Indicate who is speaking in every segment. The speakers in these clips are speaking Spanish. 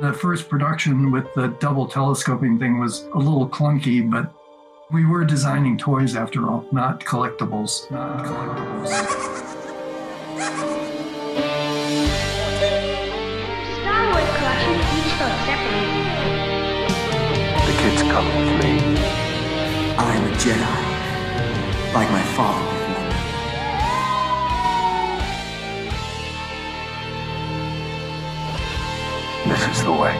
Speaker 1: The first production with the double telescoping thing was a little clunky, but we were designing toys after all, not collectibles. Not collectibles.
Speaker 2: Star Wars collection each sold separately.
Speaker 3: The kids come with me.
Speaker 4: I am a Jedi, like my father
Speaker 3: This is the way.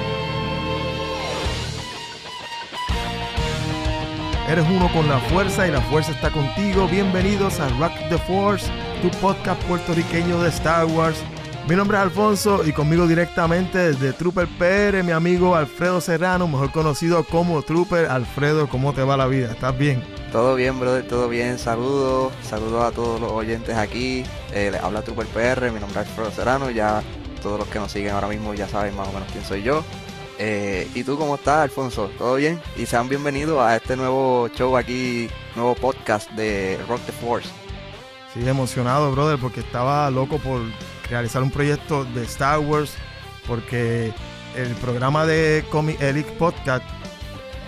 Speaker 5: Eres uno con la fuerza y la fuerza está contigo. Bienvenidos a Rock the Force, tu podcast puertorriqueño de Star Wars. Mi nombre es Alfonso y conmigo directamente desde Trooper PR, mi amigo Alfredo Serrano, mejor conocido como Trooper. Alfredo, ¿cómo te va la vida? ¿Estás bien?
Speaker 6: Todo bien, brother, todo bien. Saludos, saludos a todos los oyentes aquí. Eh, les habla Trooper PR, mi nombre es Alfredo Serrano. Ya todos los que nos siguen ahora mismo ya saben más o menos quién soy yo. Eh, ¿Y tú cómo estás, Alfonso? ¿Todo bien? Y sean bienvenidos a este nuevo show aquí, nuevo podcast de Rock the Force.
Speaker 5: Sí, emocionado, brother, porque estaba loco por realizar un proyecto de Star Wars, porque el programa de Comic Elite Podcast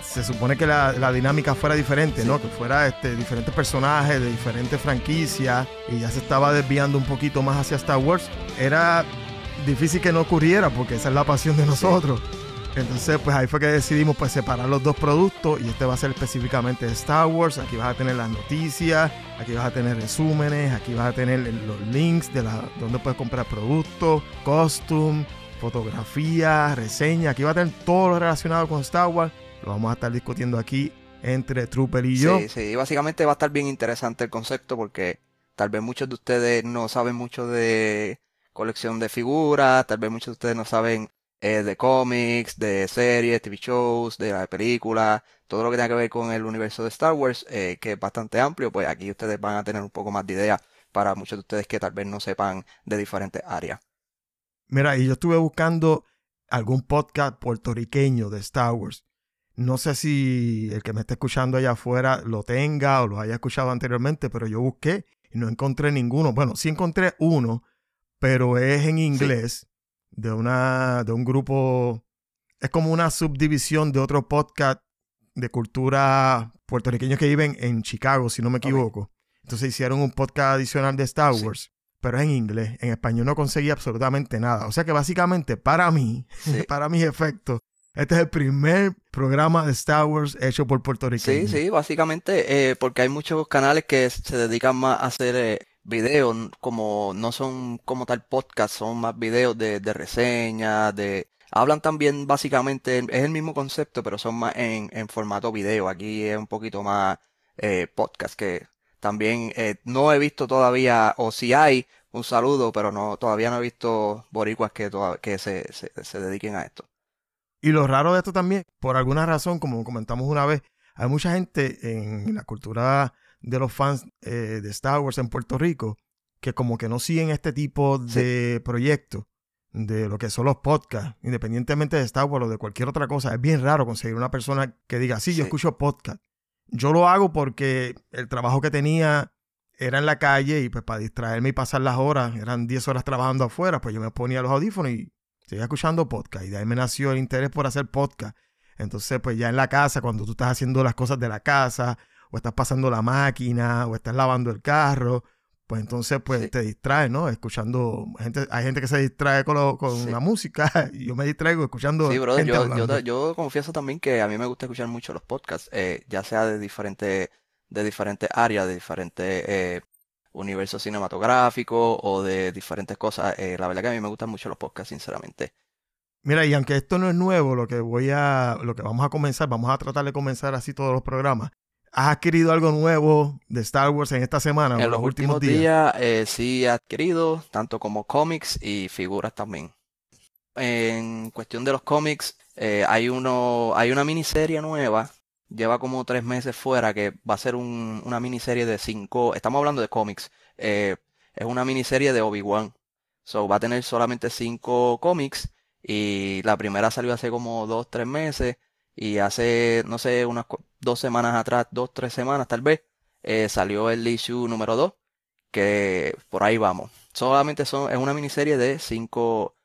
Speaker 5: se supone que la, la dinámica fuera diferente, ¿no? Que fuera este, diferentes personajes de diferentes franquicias y ya se estaba desviando un poquito más hacia Star Wars. Era difícil que no ocurriera porque esa es la pasión de nosotros. Entonces, pues ahí fue que decidimos pues separar los dos productos y este va a ser específicamente de Star Wars. Aquí vas a tener las noticias, aquí vas a tener resúmenes, aquí vas a tener los links de la, donde puedes comprar productos, costume, fotografía, reseña. Aquí va a tener todo lo relacionado con Star Wars. Lo vamos a estar discutiendo aquí entre Trooper y yo.
Speaker 6: Sí, sí, básicamente va a estar bien interesante el concepto porque tal vez muchos de ustedes no saben mucho de colección de figuras, tal vez muchos de ustedes no saben eh, de cómics, de series, TV shows, de la película, todo lo que tenga que ver con el universo de Star Wars, eh, que es bastante amplio, pues aquí ustedes van a tener un poco más de idea para muchos de ustedes que tal vez no sepan de diferentes áreas.
Speaker 5: Mira, y yo estuve buscando algún podcast puertorriqueño de Star Wars. No sé si el que me está escuchando allá afuera lo tenga o lo haya escuchado anteriormente, pero yo busqué y no encontré ninguno. Bueno, sí encontré uno, pero es en inglés de una de un grupo es como una subdivisión de otro podcast de cultura puertorriqueños que viven en Chicago, si no me equivoco. Entonces hicieron un podcast adicional de Star
Speaker 6: Sí.
Speaker 5: Wars, pero es en inglés. En español no conseguí absolutamente nada. O sea que básicamente para mí,
Speaker 6: Sí.
Speaker 5: para mis efectos, este es el primer programa de Star Wars hecho por puertorriqueños.
Speaker 6: Sí, sí, básicamente, eh, porque hay muchos canales que se dedican más a hacer eh, videos, como no son como tal podcast, son más videos de, de reseñas, de... Hablan también básicamente, es el mismo concepto, pero son más en, en formato video. Aquí es un poquito más eh, podcast, que también eh, no he visto todavía, o si hay, un saludo, pero no, todavía no he visto boricuas que, que se, se, se dediquen a esto.
Speaker 5: Y lo raro de esto también, por alguna razón, como comentamos una vez, hay mucha gente en la cultura de los fans eh, de Star Wars en Puerto Rico que como que no siguen este tipo de proyectos, de lo que son los podcasts, independientemente de Star Wars o de cualquier otra cosa. Es bien raro conseguir una persona que diga, sí, yo escucho podcast. Yo lo hago porque el trabajo que tenía era en la calle y pues para distraerme y pasar las horas, eran 10 horas trabajando afuera, pues yo me ponía los audífonos y seguía escuchando podcast y de ahí me nació el interés por hacer podcast. Entonces, pues ya en la casa, cuando tú estás haciendo las cosas de la casa, o estás pasando la máquina, o estás lavando el carro, pues entonces pues
Speaker 6: Sí.
Speaker 5: te distraes, ¿no? Escuchando, gente, hay gente que se distrae con, lo- con
Speaker 6: Sí.
Speaker 5: la música y yo me distraigo escuchando
Speaker 6: Sí, brother,
Speaker 5: gente
Speaker 6: yo, yo,
Speaker 5: hablando.
Speaker 6: yo confieso también que a mí me gusta escuchar mucho los podcasts, eh, ya sea de diferentes, de diferentes áreas, de diferentes eh, universos cinematográficos o de diferentes cosas. Eh, la verdad que a mí me gustan mucho los podcasts, sinceramente.
Speaker 5: Mira, y aunque esto no es nuevo, lo que voy a, lo que vamos a comenzar, vamos a tratar de comenzar así todos los programas. ¿Has adquirido algo nuevo de Star Wars en esta semana
Speaker 6: En los últimos días eh, sí he adquirido tanto como cómics y figuras también. En cuestión de los cómics, eh, hay uno, hay una miniserie nueva, lleva como tres meses fuera, que va a ser un- una miniserie de cinco, estamos hablando de cómics, eh, es una miniserie de Obi-Wan. So, va a tener solamente cinco cómics y la primera salió hace como dos, tres meses y hace, no sé, unas dos semanas atrás, dos, tres semanas tal vez, eh, salió el issue número 2, que por ahí vamos. Solamente son, es una miniserie de cinco,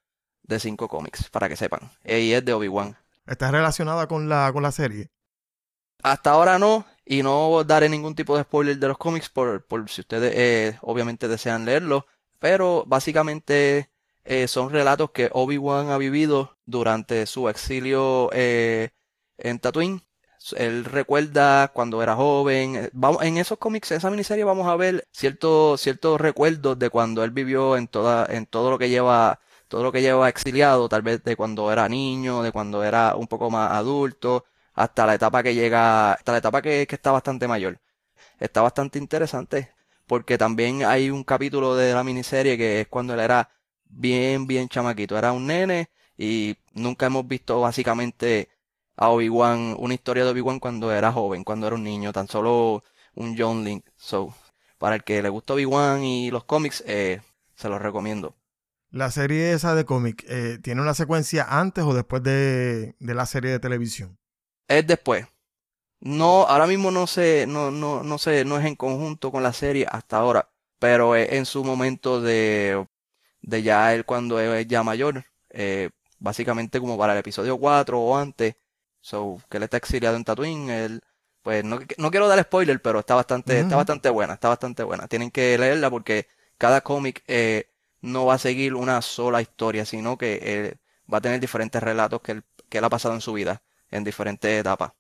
Speaker 6: de cinco cómics, para que sepan. Y es de Obi-Wan.
Speaker 5: ¿Está relacionada con la, con la serie?
Speaker 6: Hasta ahora no, y no daré ningún tipo de spoiler de los cómics por, por si ustedes eh, obviamente desean leerlo, pero básicamente eh, son relatos que Obi-Wan ha vivido durante su exilio eh, en Tatooine. Él recuerda cuando era joven. eh, Vamos, en esos cómics, en esa miniserie, vamos a ver ciertos, ciertos recuerdos de cuando él vivió en toda, en todo lo que lleva, todo lo que lleva exiliado, tal vez de cuando era niño, de cuando era un poco más adulto hasta la etapa que llega, hasta la etapa que, que está bastante mayor. Está bastante interesante porque también hay un capítulo de la miniserie que es cuando él era bien, bien chamaquito, era un nene y nunca hemos visto básicamente a Obi-Wan, una historia de Obi-Wan cuando era joven, cuando era un niño, tan solo un John Link. So, para el que le gusta Obi-Wan y los cómics, eh, se los recomiendo.
Speaker 5: La serie esa de cómic, eh, ¿tiene una secuencia antes o después de, de la serie de televisión?
Speaker 6: Es después. No, ahora mismo no sé, no, no, no sé, no es en conjunto con la serie hasta ahora, pero es en su momento de, de ya él cuando es ya mayor, eh, básicamente como para el episodio 4 o antes, so, que él está exiliado en Tatooine, él, pues no, no quiero dar spoiler, pero está bastante, está bastante buena, está bastante buena. Tienen que leerla porque cada cómic eh, no va a seguir una sola historia, sino que eh, va a tener diferentes relatos que él, que él ha pasado en su vida, en diferentes etapas.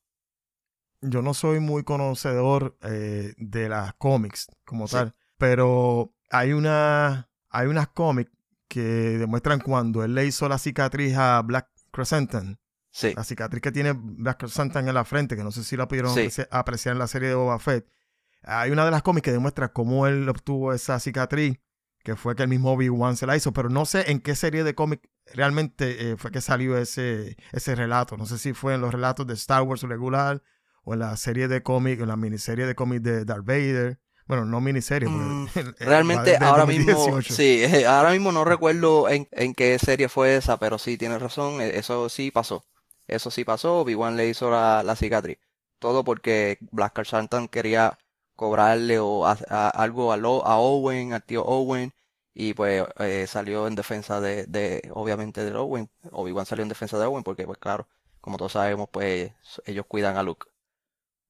Speaker 5: Yo no soy muy conocedor eh, de las cómics como
Speaker 6: Sí.
Speaker 5: tal, pero hay una hay unas cómics que demuestran cuando él le hizo la cicatriz a Black Crescentan,
Speaker 6: Sí,
Speaker 5: la cicatriz que tiene Black Crescentan en la frente, que no sé si la pudieron
Speaker 6: Sí.
Speaker 5: apreciar en la serie de Boba Fett. Hay una de las cómics que demuestra cómo él obtuvo esa cicatriz, que fue que el mismo Obi-Wan se la hizo, pero no sé en qué serie de cómic realmente eh, fue que salió ese, ese relato. No sé si fue en los relatos de Star Wars regular o en la serie de cómic, en la miniserie de cómic de Darth Vader. Bueno, no miniserie,
Speaker 6: Mm,
Speaker 5: eh,
Speaker 6: realmente ahora mismo,
Speaker 5: 2018.
Speaker 6: sí, ahora mismo no recuerdo en, en qué serie fue esa, pero sí, tienes razón, eh, eso sí pasó. Eso sí pasó, Obi-Wan le hizo la, la cicatriz. Todo porque Black Santan quería cobrarle o a- a- algo a, Lo- a Owen, al tío Owen, y pues eh, salió en defensa de, de, obviamente, de Owen. Obi-Wan salió en defensa de Owen porque, pues claro, como todos sabemos, pues ellos cuidan a Luke.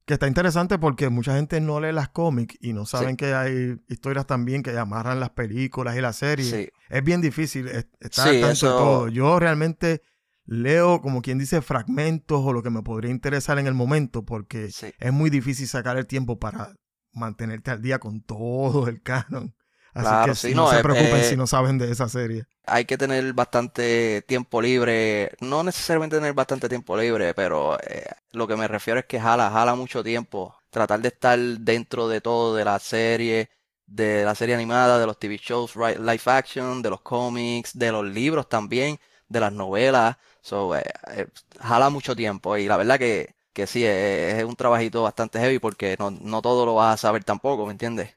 Speaker 5: Que está interesante porque mucha gente no lee las cómics y no saben que hay historias también que amarran las películas y las series.
Speaker 6: Sí,
Speaker 5: Es bien difícil es- estar
Speaker 6: Sí,
Speaker 5: tanto
Speaker 6: eso-
Speaker 5: de todo. Yo realmente leo, como quien dice, fragmentos o lo que me podría interesar en el momento porque
Speaker 6: sí.
Speaker 5: es muy difícil sacar el tiempo para mantenerte al día con todo el canon. Así
Speaker 6: Claro,
Speaker 5: que
Speaker 6: sí,
Speaker 5: no,
Speaker 6: no,
Speaker 5: se
Speaker 6: eh,
Speaker 5: preocupen
Speaker 6: eh,
Speaker 5: si no saben de esa serie.
Speaker 6: hay que tener bastante tiempo libre, no necesariamente tener bastante tiempo libre, pero eh, lo que me refiero es que jala, jala mucho tiempo. Tratar de estar dentro de todo, de la serie, de la serie animada, de los TV shows, right, live action, de los cómics, de los libros también, de las novelas. So, eh, eh, jala mucho tiempo y la verdad que, que sí, es, es un trabajito bastante heavy porque no, no todo lo vas a saber tampoco, ¿me entiendes?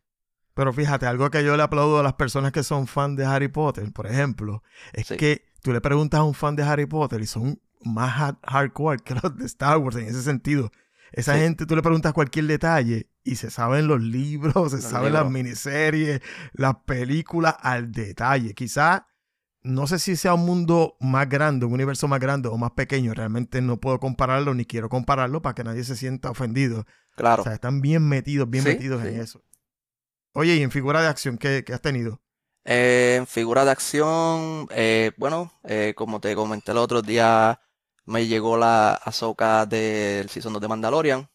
Speaker 5: Pero fíjate, algo que yo le aplaudo a las personas que son fan de Harry Potter, por ejemplo, es
Speaker 6: Sí.
Speaker 5: que tú le preguntas a un fan de Harry Potter y son más hard- hardcore que los de Star Wars en ese sentido. Esa
Speaker 6: Sí.
Speaker 5: gente, tú le preguntas cualquier detalle y se saben los libros, se
Speaker 6: Los
Speaker 5: saben las miniseries, las películas al detalle. Quizá, no sé si sea un mundo más grande, un universo más grande o más pequeño. Realmente no puedo compararlo ni quiero compararlo para que nadie se sienta ofendido.
Speaker 6: Claro.
Speaker 5: O sea, están bien metidos, bien
Speaker 6: Sí,
Speaker 5: metidos en eso. Oye, y en figura de acción, ¿qué, qué has tenido?
Speaker 6: Eh, en figura de acción, eh, bueno, eh, como te comenté el otro día, me llegó la Ahsoka del Season 2 de Mandalorian,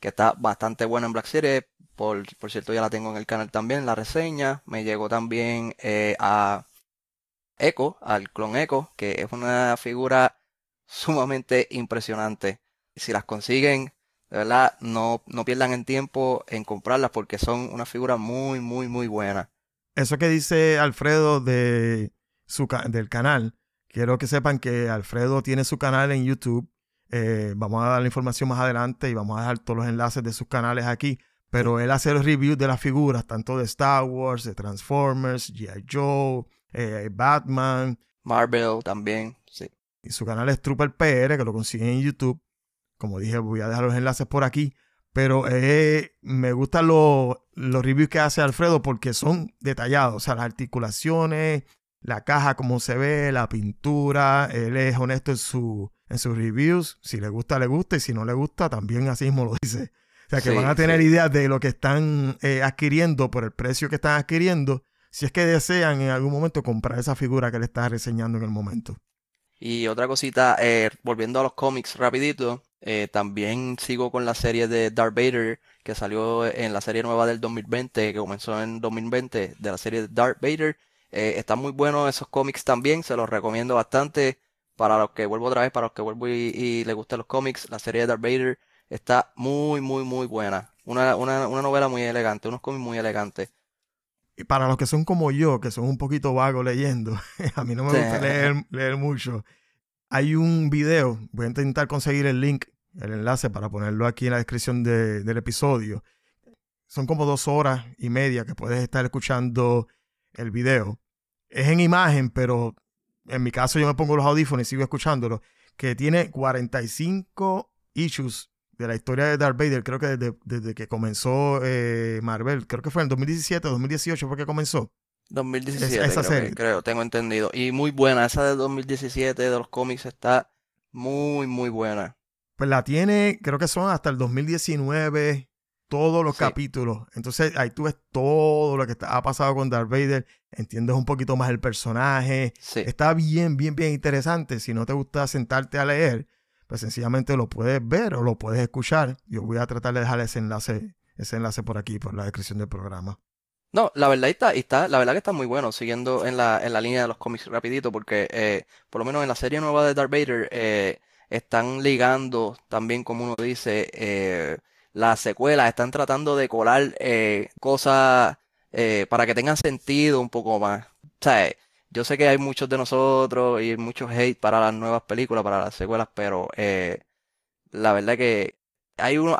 Speaker 6: que está bastante buena en Black Series. Por, por cierto, ya la tengo en el canal también, la reseña. Me llegó también a Echo, al clon Echo, que es una figura sumamente impresionante. Si las consiguen, de verdad, no, no pierdan el tiempo en comprarlas porque son una figura muy, muy, muy buena.
Speaker 5: Eso que dice Alfredo de su del canal, quiero que sepan que Alfredo tiene su canal en YouTube. Eh, vamos a dar la información más adelante y vamos a dejar todos los enlaces de sus canales aquí. Pero él hace los reviews de las figuras, tanto de Star Wars, de Transformers, G.I. Joe, eh, Batman.
Speaker 6: Marvel también, sí.
Speaker 5: Y su canal es Trooper PR, que lo consiguen en YouTube. Como dije, voy a dejar los enlaces por aquí. Pero eh, me gustan los, los reviews que hace Alfredo porque son detallados. O sea, las articulaciones, la caja, cómo se ve, la pintura. Él es honesto en, su, en sus reviews. Si le gusta, le gusta. Y si no le gusta, también así mismo lo dice. O sea, que
Speaker 6: Sí,
Speaker 5: van a tener
Speaker 6: sí.
Speaker 5: ideas de lo que están eh, adquiriendo por el precio que están adquiriendo. Si es que desean en algún momento comprar esa figura que le está reseñando en el momento.
Speaker 6: Y otra cosita, eh, volviendo a los cómics rapidito, eh, también sigo con la serie de Darth Vader que salió en la serie nueva del 2020, que comenzó en 2020, de la serie de Darth Vader. Eh, están muy buenos esos cómics también, se los recomiendo bastante. Para los que vuelvo otra vez, para los que vuelvo y, y les gustan los cómics, la serie de Darth Vader está muy, muy, muy buena. Una, una, una novela muy elegante, unos cómics muy elegantes.
Speaker 5: Y para los que son como yo, que son un poquito vagos leyendo, a mí no me
Speaker 6: Sí.
Speaker 5: gusta leer, leer mucho. Hay un video, voy a intentar conseguir el link, el enlace para ponerlo aquí en la descripción de- del episodio. Son como dos horas y media que puedes estar escuchando el video. Es en imagen, pero en mi caso yo me pongo los audífonos y sigo escuchándolo. Que tiene 45 issues de la historia de Darth Vader, creo que desde, desde que comenzó eh, Marvel, creo que fue en el 2017, 2018 fue que comenzó.
Speaker 6: 2017,
Speaker 5: esa
Speaker 6: creo, que-
Speaker 5: serie.
Speaker 6: creo, tengo entendido. Y muy buena, esa de 2017 de los cómics está muy, muy buena.
Speaker 5: Pues la tiene, creo que son hasta el 2019, todos los
Speaker 6: Sí.
Speaker 5: capítulos. Entonces ahí tú ves todo lo que está- ha pasado con Darth Vader, entiendes un poquito más el personaje.
Speaker 6: Sí,
Speaker 5: Está bien, bien, bien interesante. Si no te gusta sentarte a leer, pues sencillamente lo puedes ver o lo puedes escuchar. Yo voy a tratar de dejar ese enlace, ese enlace por aquí, por la descripción del programa.
Speaker 6: No, la verdad está, está, la verdad que está muy bueno, siguiendo en la, en la línea de los cómics rapidito, porque eh, por lo menos en la serie nueva de Darth Vader eh, están ligando también, como uno dice, eh, las secuelas, están tratando de colar cosas para que tengan sentido un poco más. O sea, yo sé que hay muchos de nosotros y muchos hate para las nuevas películas, para las secuelas, pero eh, la verdad que hay unos,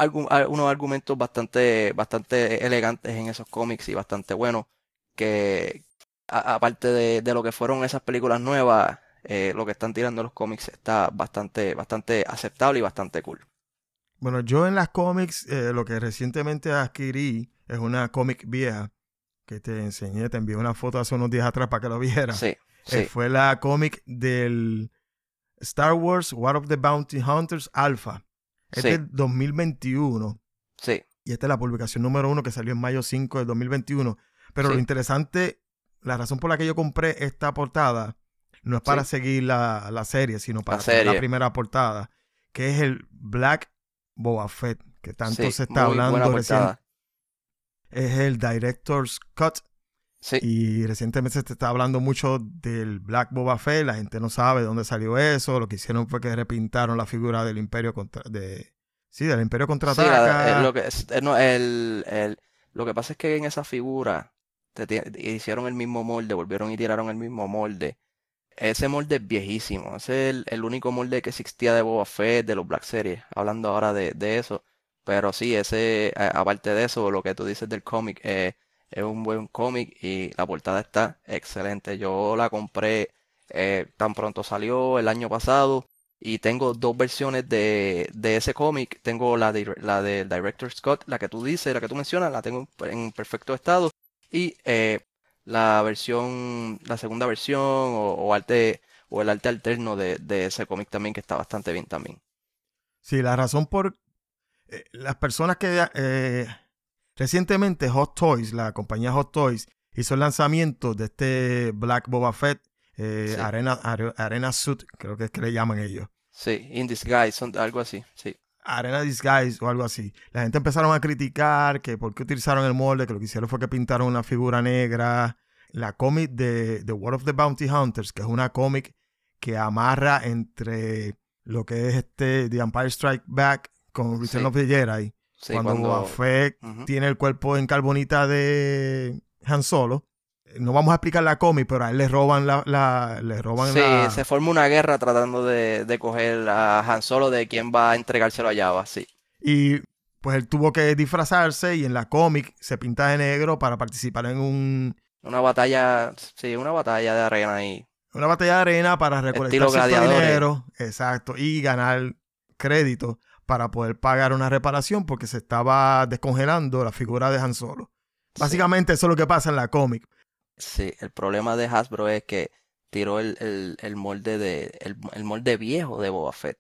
Speaker 6: unos argumentos bastante, bastante elegantes en esos cómics y bastante buenos que aparte de, de lo que fueron esas películas nuevas, eh, lo que están tirando los cómics está bastante, bastante aceptable y bastante cool.
Speaker 5: Bueno, yo en las cómics, eh, lo que recientemente adquirí es una cómic vieja que te enseñé, te envié una foto hace unos días atrás para que lo vieras.
Speaker 6: Sí,
Speaker 5: Eh,
Speaker 6: sí,
Speaker 5: fue la cómic del Star Wars War of the Bounty Hunters Alpha. Es
Speaker 6: Sí.
Speaker 5: del 2021
Speaker 6: sí,
Speaker 5: y esta es la publicación número uno que salió en mayo 5 del 2021. Pero lo interesante, la razón por la que yo compré esta portada no es para seguir la, la serie, sino para
Speaker 6: La
Speaker 5: la primera portada, que es el Black Boba Fett, que tanto se está hablando recién. Es el Director's Cut
Speaker 6: Sí,
Speaker 5: y recientemente se está hablando mucho del Black Boba Fett. La gente no sabe de dónde salió eso. Lo que hicieron fue que repintaron la figura del Imperio contra. De, sí, del Imperio
Speaker 6: sí, la-
Speaker 5: contraataca.
Speaker 6: eh, lo que, eh, no, el, el- lo que pasa es que en esa figura te hicieron el mismo molde, volvieron y tiraron el mismo molde. Ese molde es viejísimo. Ese es el, el único molde que existía de Boba Fett, de los Black Series. Hablando ahora de, de eso. Pero sí, ese, aparte de eso, lo que tú dices del cómic, eh, es un buen cómic y la portada está excelente. Yo la compré eh, tan pronto salió el año pasado y tengo dos versiones de, de ese cómic. Tengo la de, la del Director Scott, la que tú dices, la que tú mencionas, la tengo en perfecto estado. Y eh, la versión, la segunda versión o, o arte o el arte alterno de, de ese cómic también que está bastante bien también.
Speaker 5: Sí, la razón por. Eh, las personas que. eh, recientemente Hot Toys, la compañía Hot Toys, hizo el lanzamiento de este Black Boba Fett, eh,
Speaker 6: Sí.
Speaker 5: Arena, Are- Arena Suit, creo que es que le llaman ellos.
Speaker 6: Sí, In Disguise, son algo así, sí.
Speaker 5: Arena Disguise o algo así. La gente empezaron a criticar que por qué utilizaron el molde, que lo que hicieron fue que pintaron una figura negra. La cómic de The World of the Bounty Hunters, que es una cómic que amarra entre lo que es este The Empire Strike Back con Return
Speaker 6: Sí.
Speaker 5: of the Jedi.
Speaker 6: Sí,
Speaker 5: cuando,
Speaker 6: cuando...
Speaker 5: Boba Fett tiene el cuerpo en carbonita de Han Solo. No vamos a explicar la cómic, pero a él le roban la, la- le roban
Speaker 6: Sí,
Speaker 5: la,
Speaker 6: se forma una guerra tratando de, de coger a Han Solo de quién va a entregárselo a Jabba, sí.
Speaker 5: Y pues él tuvo que disfrazarse y en la cómic se pinta de negro para participar en un,
Speaker 6: Una batalla, sí, una batalla de arena ahí.
Speaker 5: una batalla de arena para recolectar dinero. Exacto. Y ganar crédito para poder pagar una reparación porque se estaba descongelando la figura de Han Solo.
Speaker 6: Sí.
Speaker 5: Básicamente eso es lo que pasa en la cómic.
Speaker 6: Sí, el problema de Hasbro es que tiró el, el, el molde de el, el molde viejo de Boba Fett.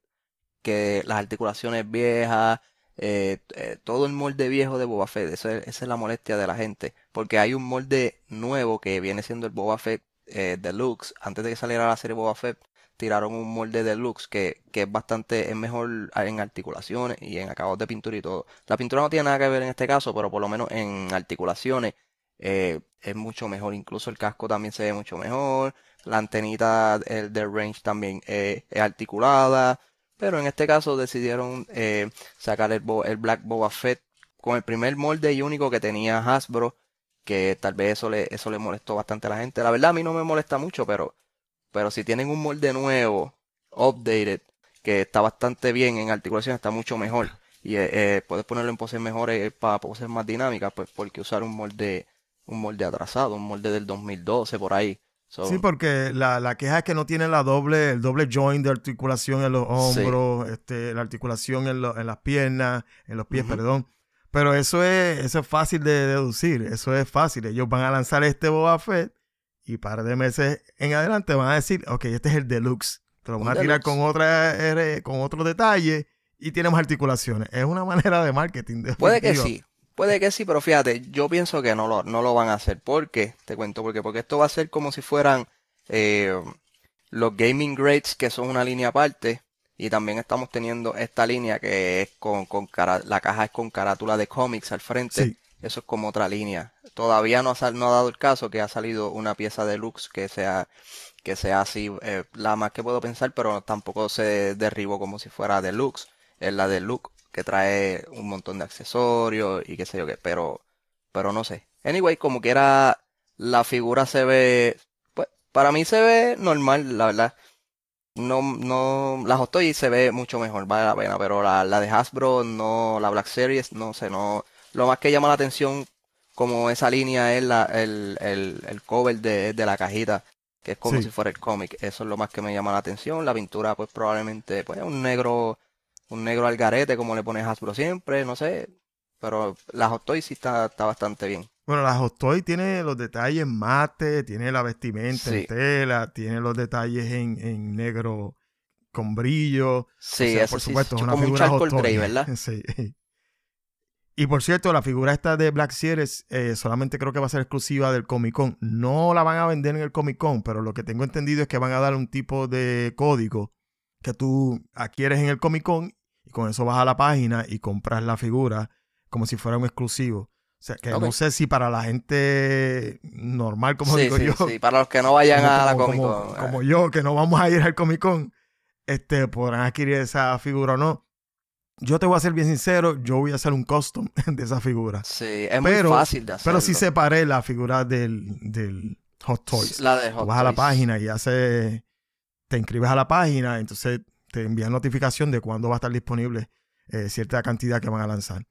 Speaker 6: Que las articulaciones viejas, eh, eh, todo el molde viejo de Boba Fett, eso es- esa es la molestia de la gente. Porque hay un molde nuevo que viene siendo el Boba Fett eh, Deluxe. Antes de que saliera la serie Boba Fett, tiraron un molde Deluxe que, que es bastante, es mejor en articulaciones y en acabados de pintura y todo. La pintura no tiene nada que ver en este caso, pero por lo menos en articulaciones eh, es mucho mejor. Incluso el casco también se ve mucho mejor. La antenita el del range también eh, es articulada. Pero en este caso decidieron eh, sacar el, el Black Boba Fett con el primer molde y único que tenía Hasbro. Que tal vez eso le, eso le molestó bastante a la gente. La verdad a mí no me molesta mucho, pero, pero si tienen un molde nuevo, updated, que está bastante bien en articulación, está mucho mejor. Y eh, eh, puedes ponerlo en poses mejores para poses más dinámicas, pues porque usar un molde, un molde atrasado, un molde del 2012 por ahí. So,
Speaker 5: Sí, porque la, la queja es que no tiene la doble, el doble joint de articulación en los
Speaker 6: Sí.
Speaker 5: hombros, este, la articulación en, lo- en las piernas, en los pies, perdón. Pero eso es, eso es fácil de deducir, eso es fácil. Ellos van a lanzar este Boba Fett y par de meses en adelante van a decir, ok, este es el deluxe. Te lo van a tirar
Speaker 6: deluxe.
Speaker 5: con otra R- con otros detalles y tiene más articulaciones. Es una manera de marketing.
Speaker 6: Puede que sí, puede que sí, pero fíjate, yo pienso que no lo, no lo van a hacer. ¿Por qué? Te cuento por qué. Porque esto va a ser como si fueran eh, los gaming grades, que son una línea aparte. Y también estamos teniendo esta línea que es con, con cara- la caja es con carátula de cómics al frente.
Speaker 5: Sí.
Speaker 6: Eso es como otra línea. Todavía no ha, no ha dado el caso que ha salido una pieza deluxe que sea, que sea así, eh, la más que puedo pensar, pero tampoco se derribó como si fuera deluxe. Es la deluxe que trae un montón de accesorios y qué sé yo qué, pero, pero no sé. Anyway, como quiera, la figura se ve, pues, para mí se ve normal, la verdad. No, no, la Hot Toys se ve mucho mejor, vale la pena, pero la, la de Hasbro, no, la Black Series, no sé, no. Lo más que llama la atención, como esa línea, es la, el, el, el cover de, de la cajita, que es como
Speaker 5: Sí.
Speaker 6: si fuera el cómic. Eso es lo más que me llama la atención. La pintura, pues probablemente, pues un negro, un negro al garete, como le pone Hasbro siempre, no sé. Pero la Hot Toys sí está, está bastante bien.
Speaker 5: Bueno, la Hot Toy tiene los detalles mate, tiene la vestimenta en tela, tiene los detalles en, en negro con brillo.
Speaker 6: Sí,
Speaker 5: O sea,
Speaker 6: eso
Speaker 5: por
Speaker 6: sí,
Speaker 5: supuesto, es una
Speaker 6: un
Speaker 5: figura
Speaker 6: charcoal
Speaker 5: Hot
Speaker 6: grey, ¿verdad?
Speaker 5: Sí. Y por cierto, la figura esta de Black Series eh, solamente creo que va a ser exclusiva del Comic Con. No la van a vender en el Comic Con, pero lo que tengo entendido es que van a dar un tipo de código que tú adquieres en el Comic Con y con eso vas a la página y compras la figura como si fuera un exclusivo. O sea, que no sé si para la gente normal, como
Speaker 6: sí,
Speaker 5: digo
Speaker 6: sí,
Speaker 5: yo,
Speaker 6: sí, para los que no vayan
Speaker 5: como,
Speaker 6: a la Comic
Speaker 5: como-
Speaker 6: Con.
Speaker 5: como yo, que no vamos a ir al Comic Con, este, podrán adquirir esa figura o no. Yo te voy a ser bien sincero, yo voy a hacer un custom de esa figura.
Speaker 6: Sí, es
Speaker 5: Pero-
Speaker 6: muy fácil de hacerlo.
Speaker 5: Pero sí separé la figura del, del Hot Toys.
Speaker 6: La de
Speaker 5: Tú
Speaker 6: Hot
Speaker 5: vas a la página y hace, te inscribes a la página, entonces te envían notificación de cuándo va a estar disponible eh, cierta cantidad que van a lanzar.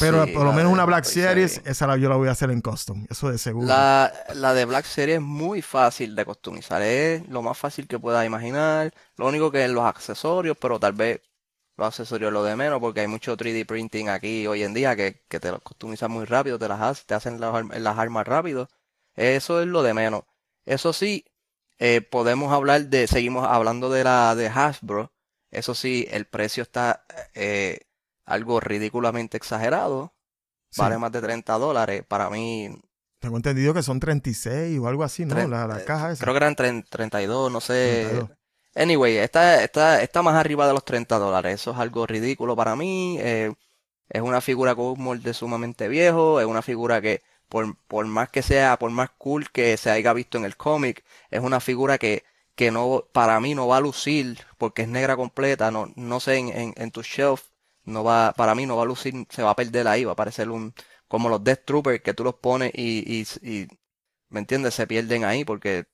Speaker 5: Pero
Speaker 6: Sí,
Speaker 5: por lo menos una Black Series, esa la, yo la voy a hacer en custom, eso de seguro.
Speaker 6: La, la de Black Series es muy fácil de customizar, es lo más fácil que puedas imaginar. Lo único que es los accesorios, pero tal vez los accesorios lo de menos, porque hay mucho 3D printing aquí hoy en día que, que te los customizan muy rápido, te las haces, te hacen las, arm- las armas rápido. Eso es lo de menos. Eso sí, eh, podemos hablar de, seguimos hablando de la de Hasbro. Eso sí, el precio está eh, algo ridículamente exagerado.
Speaker 5: Sí.
Speaker 6: Vale más de 30 dólares. Para mí,
Speaker 5: Tengo entendido que son 36 o algo así, ¿no? La, la caja esa.
Speaker 6: Creo que eran tren- 32, no sé.
Speaker 5: 32.
Speaker 6: Anyway, está, está, está más arriba de los 30 dólares. Eso es algo ridículo para mí. eh, es una figura con un molde sumamente viejo. Es una figura que, por, por más que sea, por más cool que se haya visto en el cómic, es una figura que, que no, para mí no va a lucir porque es negra completa. No, no sé, en, en, en tu shelf, no va, para mí no va a lucir, se va a perder ahí. Va a parecer un, como los Death Troopers que tú los pones y, y, y ¿me entiendes? Se pierden ahí porque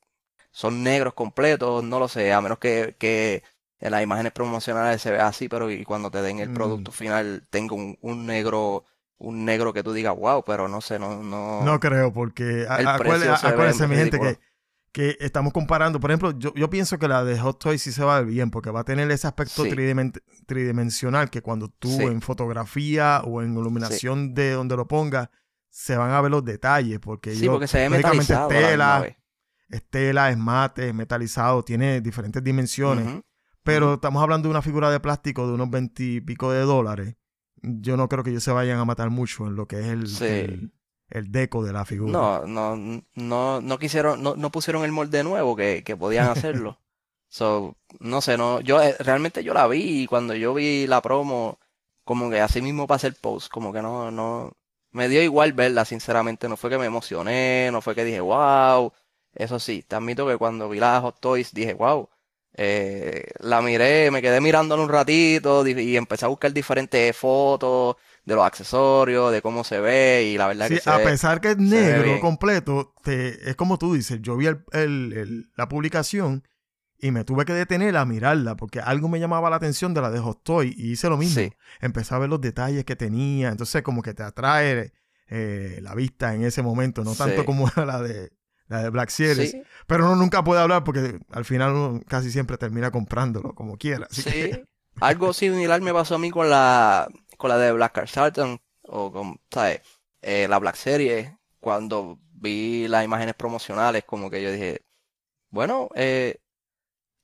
Speaker 6: son negros completos, no lo sé, a menos que, que en las imágenes promocionales se vea así, pero y cuando te den el
Speaker 5: Mm.
Speaker 6: producto final tenga un, un negro, un negro que tú digas, wow, pero no sé, no, no.
Speaker 5: No creo, porque acuérdense, mi gente, que, que estamos comparando. Por ejemplo, yo, yo pienso que la de Hot Toys sí se va a ver bien, porque va a tener ese aspecto
Speaker 6: Sí.
Speaker 5: tridimensional que cuando tú
Speaker 6: Sí.
Speaker 5: en fotografía o en iluminación de donde lo pongas, se van a ver los detalles, porque
Speaker 6: Sí,
Speaker 5: ellos-
Speaker 6: porque se ve metalizado. a
Speaker 5: Estela, es mate, es metalizado, tiene diferentes dimensiones. Pero estamos hablando de una figura de plástico de unos 20 y pico de dólares. Yo no creo que ellos se vayan a matar mucho en lo que es el,
Speaker 6: Sí.
Speaker 5: el, el deco de la figura.
Speaker 6: No, no, no, no quisieron, no, no pusieron el molde nuevo que, que podían hacerlo. So, no sé, no, yo eh, realmente yo la vi y cuando yo vi la promo, como que así mismo pasé el post, como que no, no, me dio igual verla, sinceramente, no fue que me emocioné, no fue que dije, wow, eso sí, te admito que cuando vi la Hot Toys dije, wow, eh, la miré, me quedé mirándola un ratito y empecé a buscar diferentes fotos de los accesorios, de cómo se ve y la verdad
Speaker 5: Sí,
Speaker 6: que se
Speaker 5: a
Speaker 6: ve-
Speaker 5: pesar que es negro completo, te, es como tú dices, yo vi el- el- el- la publicación y me tuve que detener a mirarla porque algo me llamaba la atención de la de Hot Toy y hice lo mismo.
Speaker 6: Sí.
Speaker 5: Empecé a ver los detalles que tenía, entonces como que te atrae eh, la vista en ese momento, no tanto
Speaker 6: Sí.
Speaker 5: como la de, la de Black Series.
Speaker 6: Sí,
Speaker 5: Pero uno nunca puede hablar porque al final uno casi siempre termina comprándolo como quiera. Así
Speaker 6: sí.
Speaker 5: que
Speaker 6: Algo similar me pasó a mí con la, con la de Black Card Sultan o con, ¿sabes? Eh, la Black Series. Cuando vi las imágenes promocionales, como que yo dije, bueno, eh,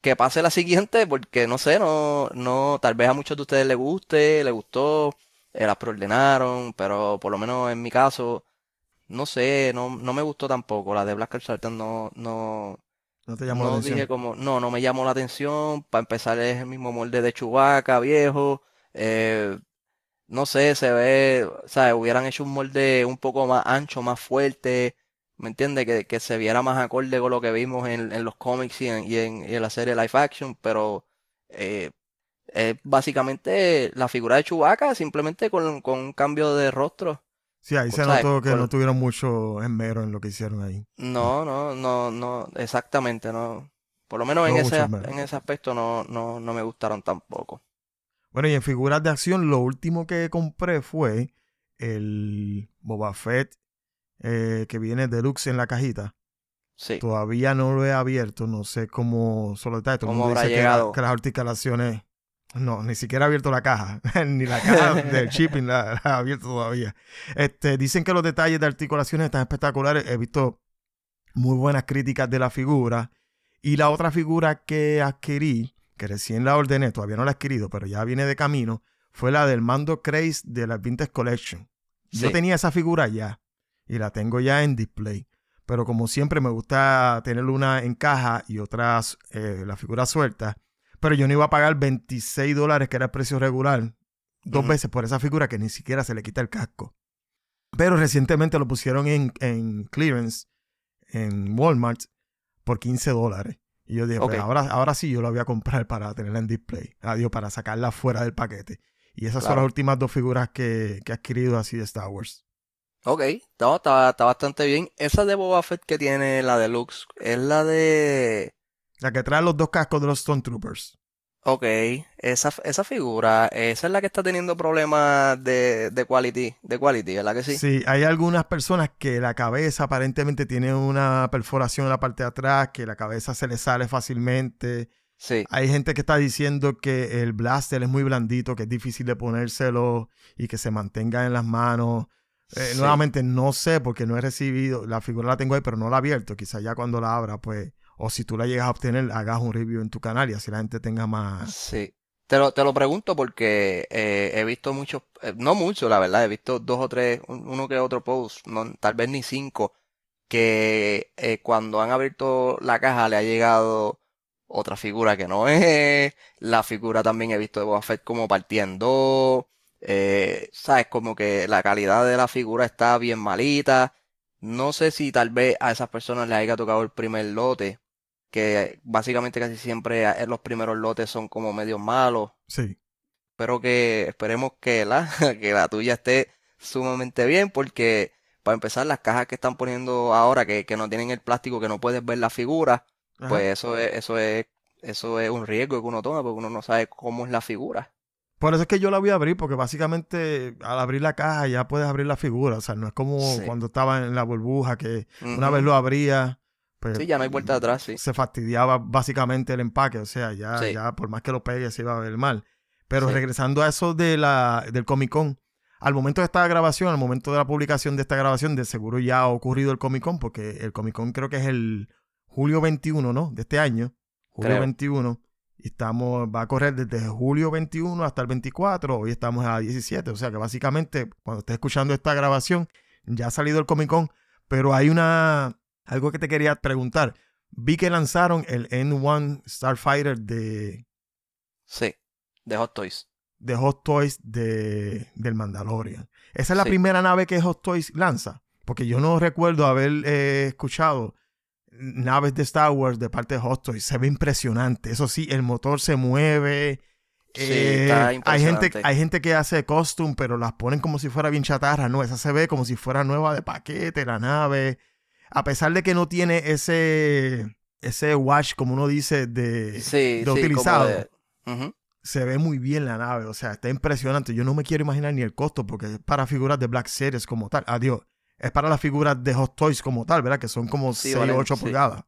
Speaker 6: que pase la siguiente, porque no sé, no, no, tal vez a muchos de ustedes les guste, les gustó, eh, las preordenaron, pero por lo menos en mi caso, no sé, no, no me gustó tampoco. La de Black Card Sultan no, no,
Speaker 5: no te llamó la
Speaker 6: no
Speaker 5: atención.
Speaker 6: dije como, no, no me llamó la atención. Para empezar es el mismo molde de Chewbacca, viejo. Eh, no sé, se ve, ¿sabes? Hubieran hecho un molde un poco más ancho, más fuerte. ¿Me entiendes? Que, que se viera más acorde con lo que vimos en, en los cómics y en, y en, y en la serie live action. Pero eh, es básicamente la figura de Chewbacca, simplemente con, con un cambio de rostro.
Speaker 5: Sí, ahí se notó que no tuvieron mucho esmero en lo que hicieron ahí.
Speaker 6: No, no, no, no, exactamente, no. Por lo menos en ese, en ese aspecto no, no, no me gustaron tampoco.
Speaker 5: Bueno, y en figuras de acción, lo último que compré fue el Boba Fett eh, que viene deluxe en la cajita.
Speaker 6: Sí,
Speaker 5: Todavía no lo he abierto, no sé cómo solo está. Todo
Speaker 6: ¿Cómo
Speaker 5: mundo
Speaker 6: habrá
Speaker 5: dice que, la-
Speaker 6: llegado?
Speaker 5: que las articulaciones. No, ni siquiera he abierto la caja, ni la caja del shipping la, la he abierto todavía. Este, dicen que los detalles de articulaciones están espectaculares. He visto muy buenas críticas de la figura. Y la otra figura que adquirí, que recién la ordené, todavía no la he adquirido, pero ya viene de camino, fue la del Mando Craze de la Vintage Collection. Yo tenía esa figura ya y la tengo ya en display. Pero como siempre me gusta tener una en caja y otras, eh, la figura suelta. Pero yo no iba a pagar 26 dólares, que era el precio regular, dos veces por esa figura que ni siquiera se le quita el casco. Pero recientemente lo pusieron en, en clearance en Walmart por 15 dólares. Y yo dije, pues ahora, ahora sí yo la voy a comprar para tenerla en display. Adiós, para sacarla fuera del paquete. Y esas son las últimas dos figuras que, que he adquirido así de Star Wars.
Speaker 6: ok, no, está, está bastante bien. Esa de Boba Fett que tiene la deluxe es la de...
Speaker 5: La que trae los dos cascos de los Stone Troopers.
Speaker 6: Ok, esa, esa figura, esa es la que está teniendo problemas de, de quality, de quality, ¿verdad que sí?
Speaker 5: Sí, hay algunas personas que la cabeza aparentemente tiene una perforación en la parte de atrás, que la cabeza se le sale fácilmente.
Speaker 6: Sí,
Speaker 5: Hay gente que está diciendo que el blaster es muy blandito, que es difícil de ponérselo y que se mantenga en las manos. Eh,
Speaker 6: Sí.
Speaker 5: Nuevamente no sé porque no he recibido, la figura la tengo ahí, pero no la he abierto. Quizá ya cuando la abra, pues, o si tú la llegas a obtener, hagas un review en tu canal y así la gente tenga más...
Speaker 6: Sí. Te lo, te lo pregunto porque eh, he visto muchos, eh, no mucho, la verdad, he visto dos o tres, un- uno que otro post, no, tal vez ni cinco, que eh, cuando han abierto la caja le ha llegado otra figura que no es, la figura también he visto de Boba Fett como partiendo, eh, sabes, como que la calidad de la figura está bien malita, no sé si tal vez a esas personas les haya tocado el primer lote, que básicamente casi siempre eh, los primeros lotes son como medios malos,
Speaker 5: Sí.
Speaker 6: Espero que, esperemos que la, que la tuya esté sumamente bien, porque para empezar, las cajas que están poniendo ahora, que, que no tienen el plástico, que no puedes ver la figura,
Speaker 5: Ajá.
Speaker 6: pues eso es, eso es, eso es un riesgo que uno toma, porque uno no sabe cómo es la figura.
Speaker 5: Por eso es que yo la voy a abrir, porque básicamente al abrir la caja ya puedes abrir la figura. O sea, no es como
Speaker 6: Sí.
Speaker 5: cuando estaba en la burbuja que una vez lo abría, pues
Speaker 6: Sí, ya no hay vuelta atrás, sí.
Speaker 5: se fastidiaba básicamente el empaque. O sea, ya,
Speaker 6: Sí.
Speaker 5: ya por más que lo pegue se iba a ver mal. Pero
Speaker 6: Sí.
Speaker 5: regresando a eso de la, del Comic Con, al momento de esta grabación, al momento de la publicación de esta grabación, de seguro ya ha ocurrido el Comic Con, porque el Comic Con creo que es el julio 21, ¿no? De este año. Julio
Speaker 6: Creo.
Speaker 5: 21. Y estamos, va a correr desde julio 21 hasta el 24. Hoy estamos a 17. O sea que básicamente, cuando estés escuchando esta grabación, ya ha salido el Comic Con. Pero hay una. Algo que te quería preguntar. Vi que lanzaron el N1 Starfighter de,
Speaker 6: Sí, de Hot Toys.
Speaker 5: de Hot Toys de, del Mandalorian. Esa es la
Speaker 6: Sí.
Speaker 5: primera nave que Hot Toys lanza. Porque yo no recuerdo haber eh, escuchado naves de Star Wars de parte de Hot Toys. Se ve impresionante. Eso sí, el motor se mueve.
Speaker 6: Sí,
Speaker 5: Eh,
Speaker 6: está
Speaker 5: hay gente,
Speaker 6: impresionante.
Speaker 5: hay gente que hace costume, pero las ponen como si fuera bien chatarra. No, esa se ve como si fuera nueva de paquete, la nave. A pesar de que no tiene ese, ese wash, como uno dice, de,
Speaker 6: Sí,
Speaker 5: de
Speaker 6: sí,
Speaker 5: utilizado
Speaker 6: de-
Speaker 5: se ve muy bien la nave, o sea, está impresionante. Yo no me quiero imaginar ni el costo porque es para figuras de Black Series como tal. Adiós. Es para las figuras de Hot Toys como tal, ¿verdad? Que son como
Speaker 6: Sí,
Speaker 5: 6 o
Speaker 6: valen,
Speaker 5: 8
Speaker 6: sí.
Speaker 5: pulgadas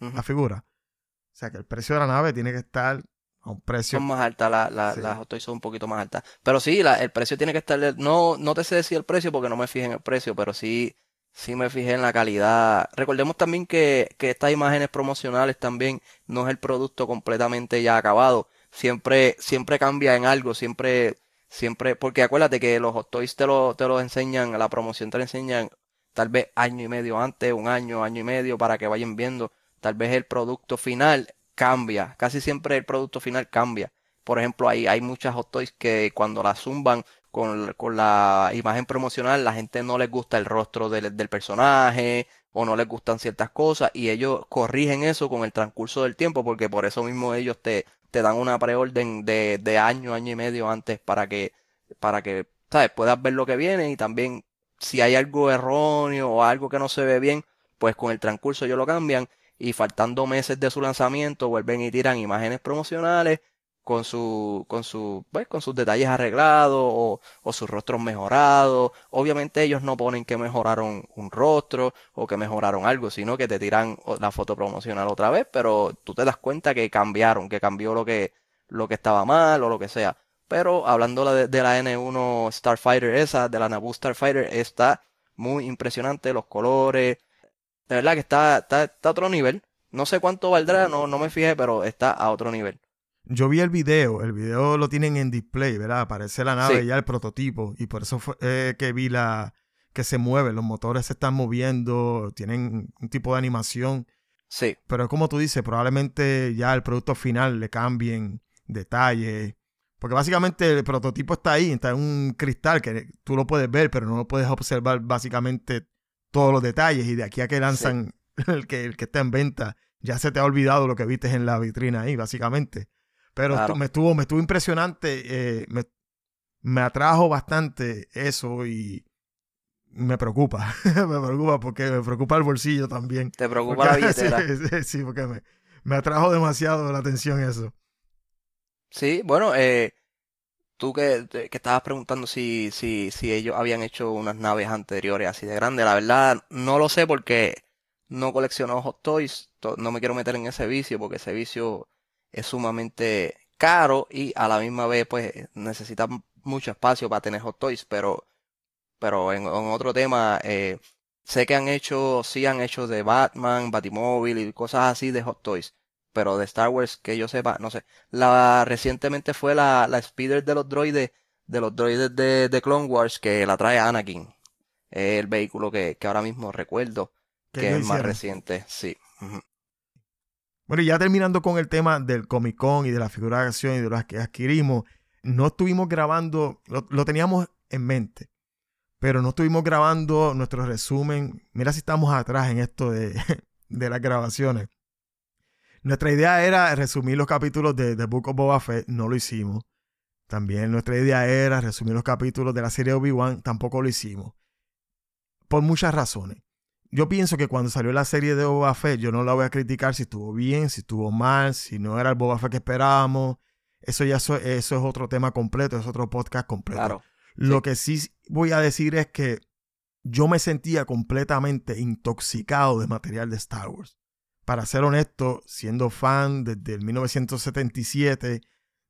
Speaker 5: la figura. O sea, que el precio de la nave tiene que estar a un precio.
Speaker 6: Son más altas, la- la-
Speaker 5: Sí.
Speaker 6: las Hot Toys son un poquito más altas. Pero sí, la- el precio tiene que estar. No, no te sé decir el precio porque no me fijé en el precio, pero sí, sí me fijé en la calidad. Recordemos también que, que estas imágenes promocionales también no es el producto completamente ya acabado. Siempre, siempre cambia en algo, siempre, siempre, porque acuérdate que los Hot Toys te lo, te lo enseñan, la promoción te lo enseñan tal vez año y medio antes, un año, año y medio, para que vayan viendo. Tal vez el producto final cambia, casi siempre el producto final cambia. Por ejemplo, hay, hay muchas hot toys que cuando las zumban con, con la imagen promocional, la gente no les gusta el rostro del, del personaje o no les gustan ciertas cosas y ellos corrigen eso con el transcurso del tiempo porque por eso mismo ellos te, te dan una preorden de, de año, año y medio antes para que, para que, ¿sabes? Puedas ver lo que viene y también si hay algo erróneo o algo que no se ve bien, pues con el transcurso ellos lo cambian y faltando meses de su lanzamiento vuelven y tiran imágenes promocionales con su con su pues, con sus detalles arreglados o, o sus rostros mejorados obviamente ellos no ponen que mejoraron un rostro o que mejoraron algo sino que te tiran la foto promocional otra vez pero tú te das cuenta que cambiaron que cambió lo que lo que estaba mal o lo que sea pero hablando la de, de la N1 Starfighter esa de la Naboo Starfighter está muy impresionante los colores de verdad que está, está, está a otro nivel. No sé cuánto valdrá, no, no me fijé, pero está a otro nivel.
Speaker 5: Yo vi el video, el video lo tienen en display, ¿verdad? Aparece la nave
Speaker 6: Sí.
Speaker 5: ya el prototipo y por eso fue eh, que vi la que se mueve, los motores se están moviendo, tienen un tipo de animación,
Speaker 6: Sí,
Speaker 5: pero como tú dices, probablemente ya el producto final le cambien detalles, porque básicamente el prototipo está ahí, está en un cristal que tú lo puedes ver, pero no lo puedes observar básicamente todos los detalles y de aquí a que lanzan el, que, el que está en venta, ya se te ha olvidado lo que viste en la vitrina ahí, básicamente. Pero
Speaker 6: Claro.
Speaker 5: me, estuvo, me estuvo impresionante, eh, me, me atrajo bastante eso y me preocupa, me preocupa porque me preocupa el bolsillo también.
Speaker 6: te preocupa la billetera.
Speaker 5: Sí, porque me, me atrajo demasiado la atención eso.
Speaker 6: Sí, bueno, eh, tú que, que estabas preguntando si, si, si ellos habían hecho unas naves anteriores así de grandes, la verdad no lo sé porque no colecciono Hot Toys, to- no me quiero meter en ese vicio porque ese vicio es sumamente caro y a la misma vez pues necesita mucho espacio para tener Hot Toys, pero, pero en, en otro tema, eh, sé que han hecho, sí han hecho de Batman, Batimóvil y cosas así de Hot Toys. Pero de Star Wars, que yo sepa, no sé. La recientemente fue la, la speeder de los droides, de los droides de, de Clone Wars, que la trae Anakin. El vehículo que, que ahora mismo recuerdo,
Speaker 5: que
Speaker 6: es más
Speaker 5: hicieron.
Speaker 6: reciente, sí.
Speaker 5: Bueno, y ya terminando con el tema del Comic Con y de la figura de acción y de las que adquirimos, no estuvimos grabando, lo, teníamos en mente, pero no estuvimos grabando nuestro resumen. Mira si estamos atrás en esto de, de las grabaciones. Nuestra idea era resumir los capítulos de The Book of Boba Fett, no lo hicimos. También nuestra idea era resumir los capítulos de la serie Obi-Wan, tampoco lo hicimos. Por muchas razones. Yo pienso que cuando salió la serie de Boba Fett, yo no la voy a criticar si estuvo bien, si estuvo mal, si no era el Boba Fett que esperábamos. Eso ya eso, eso es otro tema completo, es otro podcast completo.
Speaker 6: Claro.
Speaker 5: Lo que sí voy a decir es que yo me sentía completamente intoxicado de material de Star Wars. Para ser honesto, siendo fan desde el 1977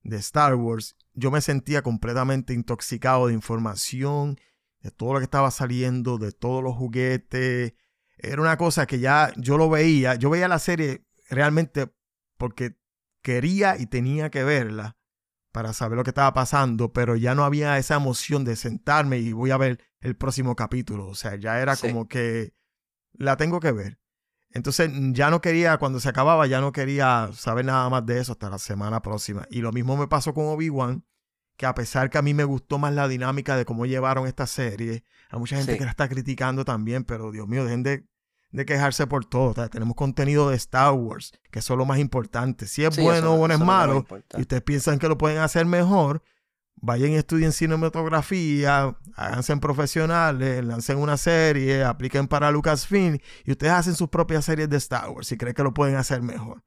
Speaker 5: de Star Wars, yo me sentía completamente intoxicado de información, de todo lo que estaba saliendo, de todos los juguetes. Era una cosa que ya yo lo veía, yo veía la serie realmente porque quería y tenía que verla para saber lo que estaba pasando, pero ya no había esa emoción de sentarme y voy a ver el próximo capítulo. O sea, ya era
Speaker 6: Sí.
Speaker 5: como que la tengo que ver. Entonces ya no quería, cuando se acababa, ya no quería saber nada más de eso hasta la semana próxima. Y lo mismo me pasó con Obi-Wan, que a pesar que a mí me gustó más la dinámica de cómo llevaron esta serie, hay mucha gente
Speaker 6: Sí.
Speaker 5: que la está criticando también, pero Dios mío, dejen de, de quejarse por todo. O sea, tenemos contenido de Star Wars, que eso es lo más importante. Si es
Speaker 6: Sí,
Speaker 5: bueno o bueno es malo, y ustedes piensan que lo pueden hacer mejor, vayan y estudien cinematografía, háganse profesionales, lancen una serie, apliquen para Lucasfilm y ustedes hacen sus propias series de Star Wars si creen que lo pueden hacer mejor.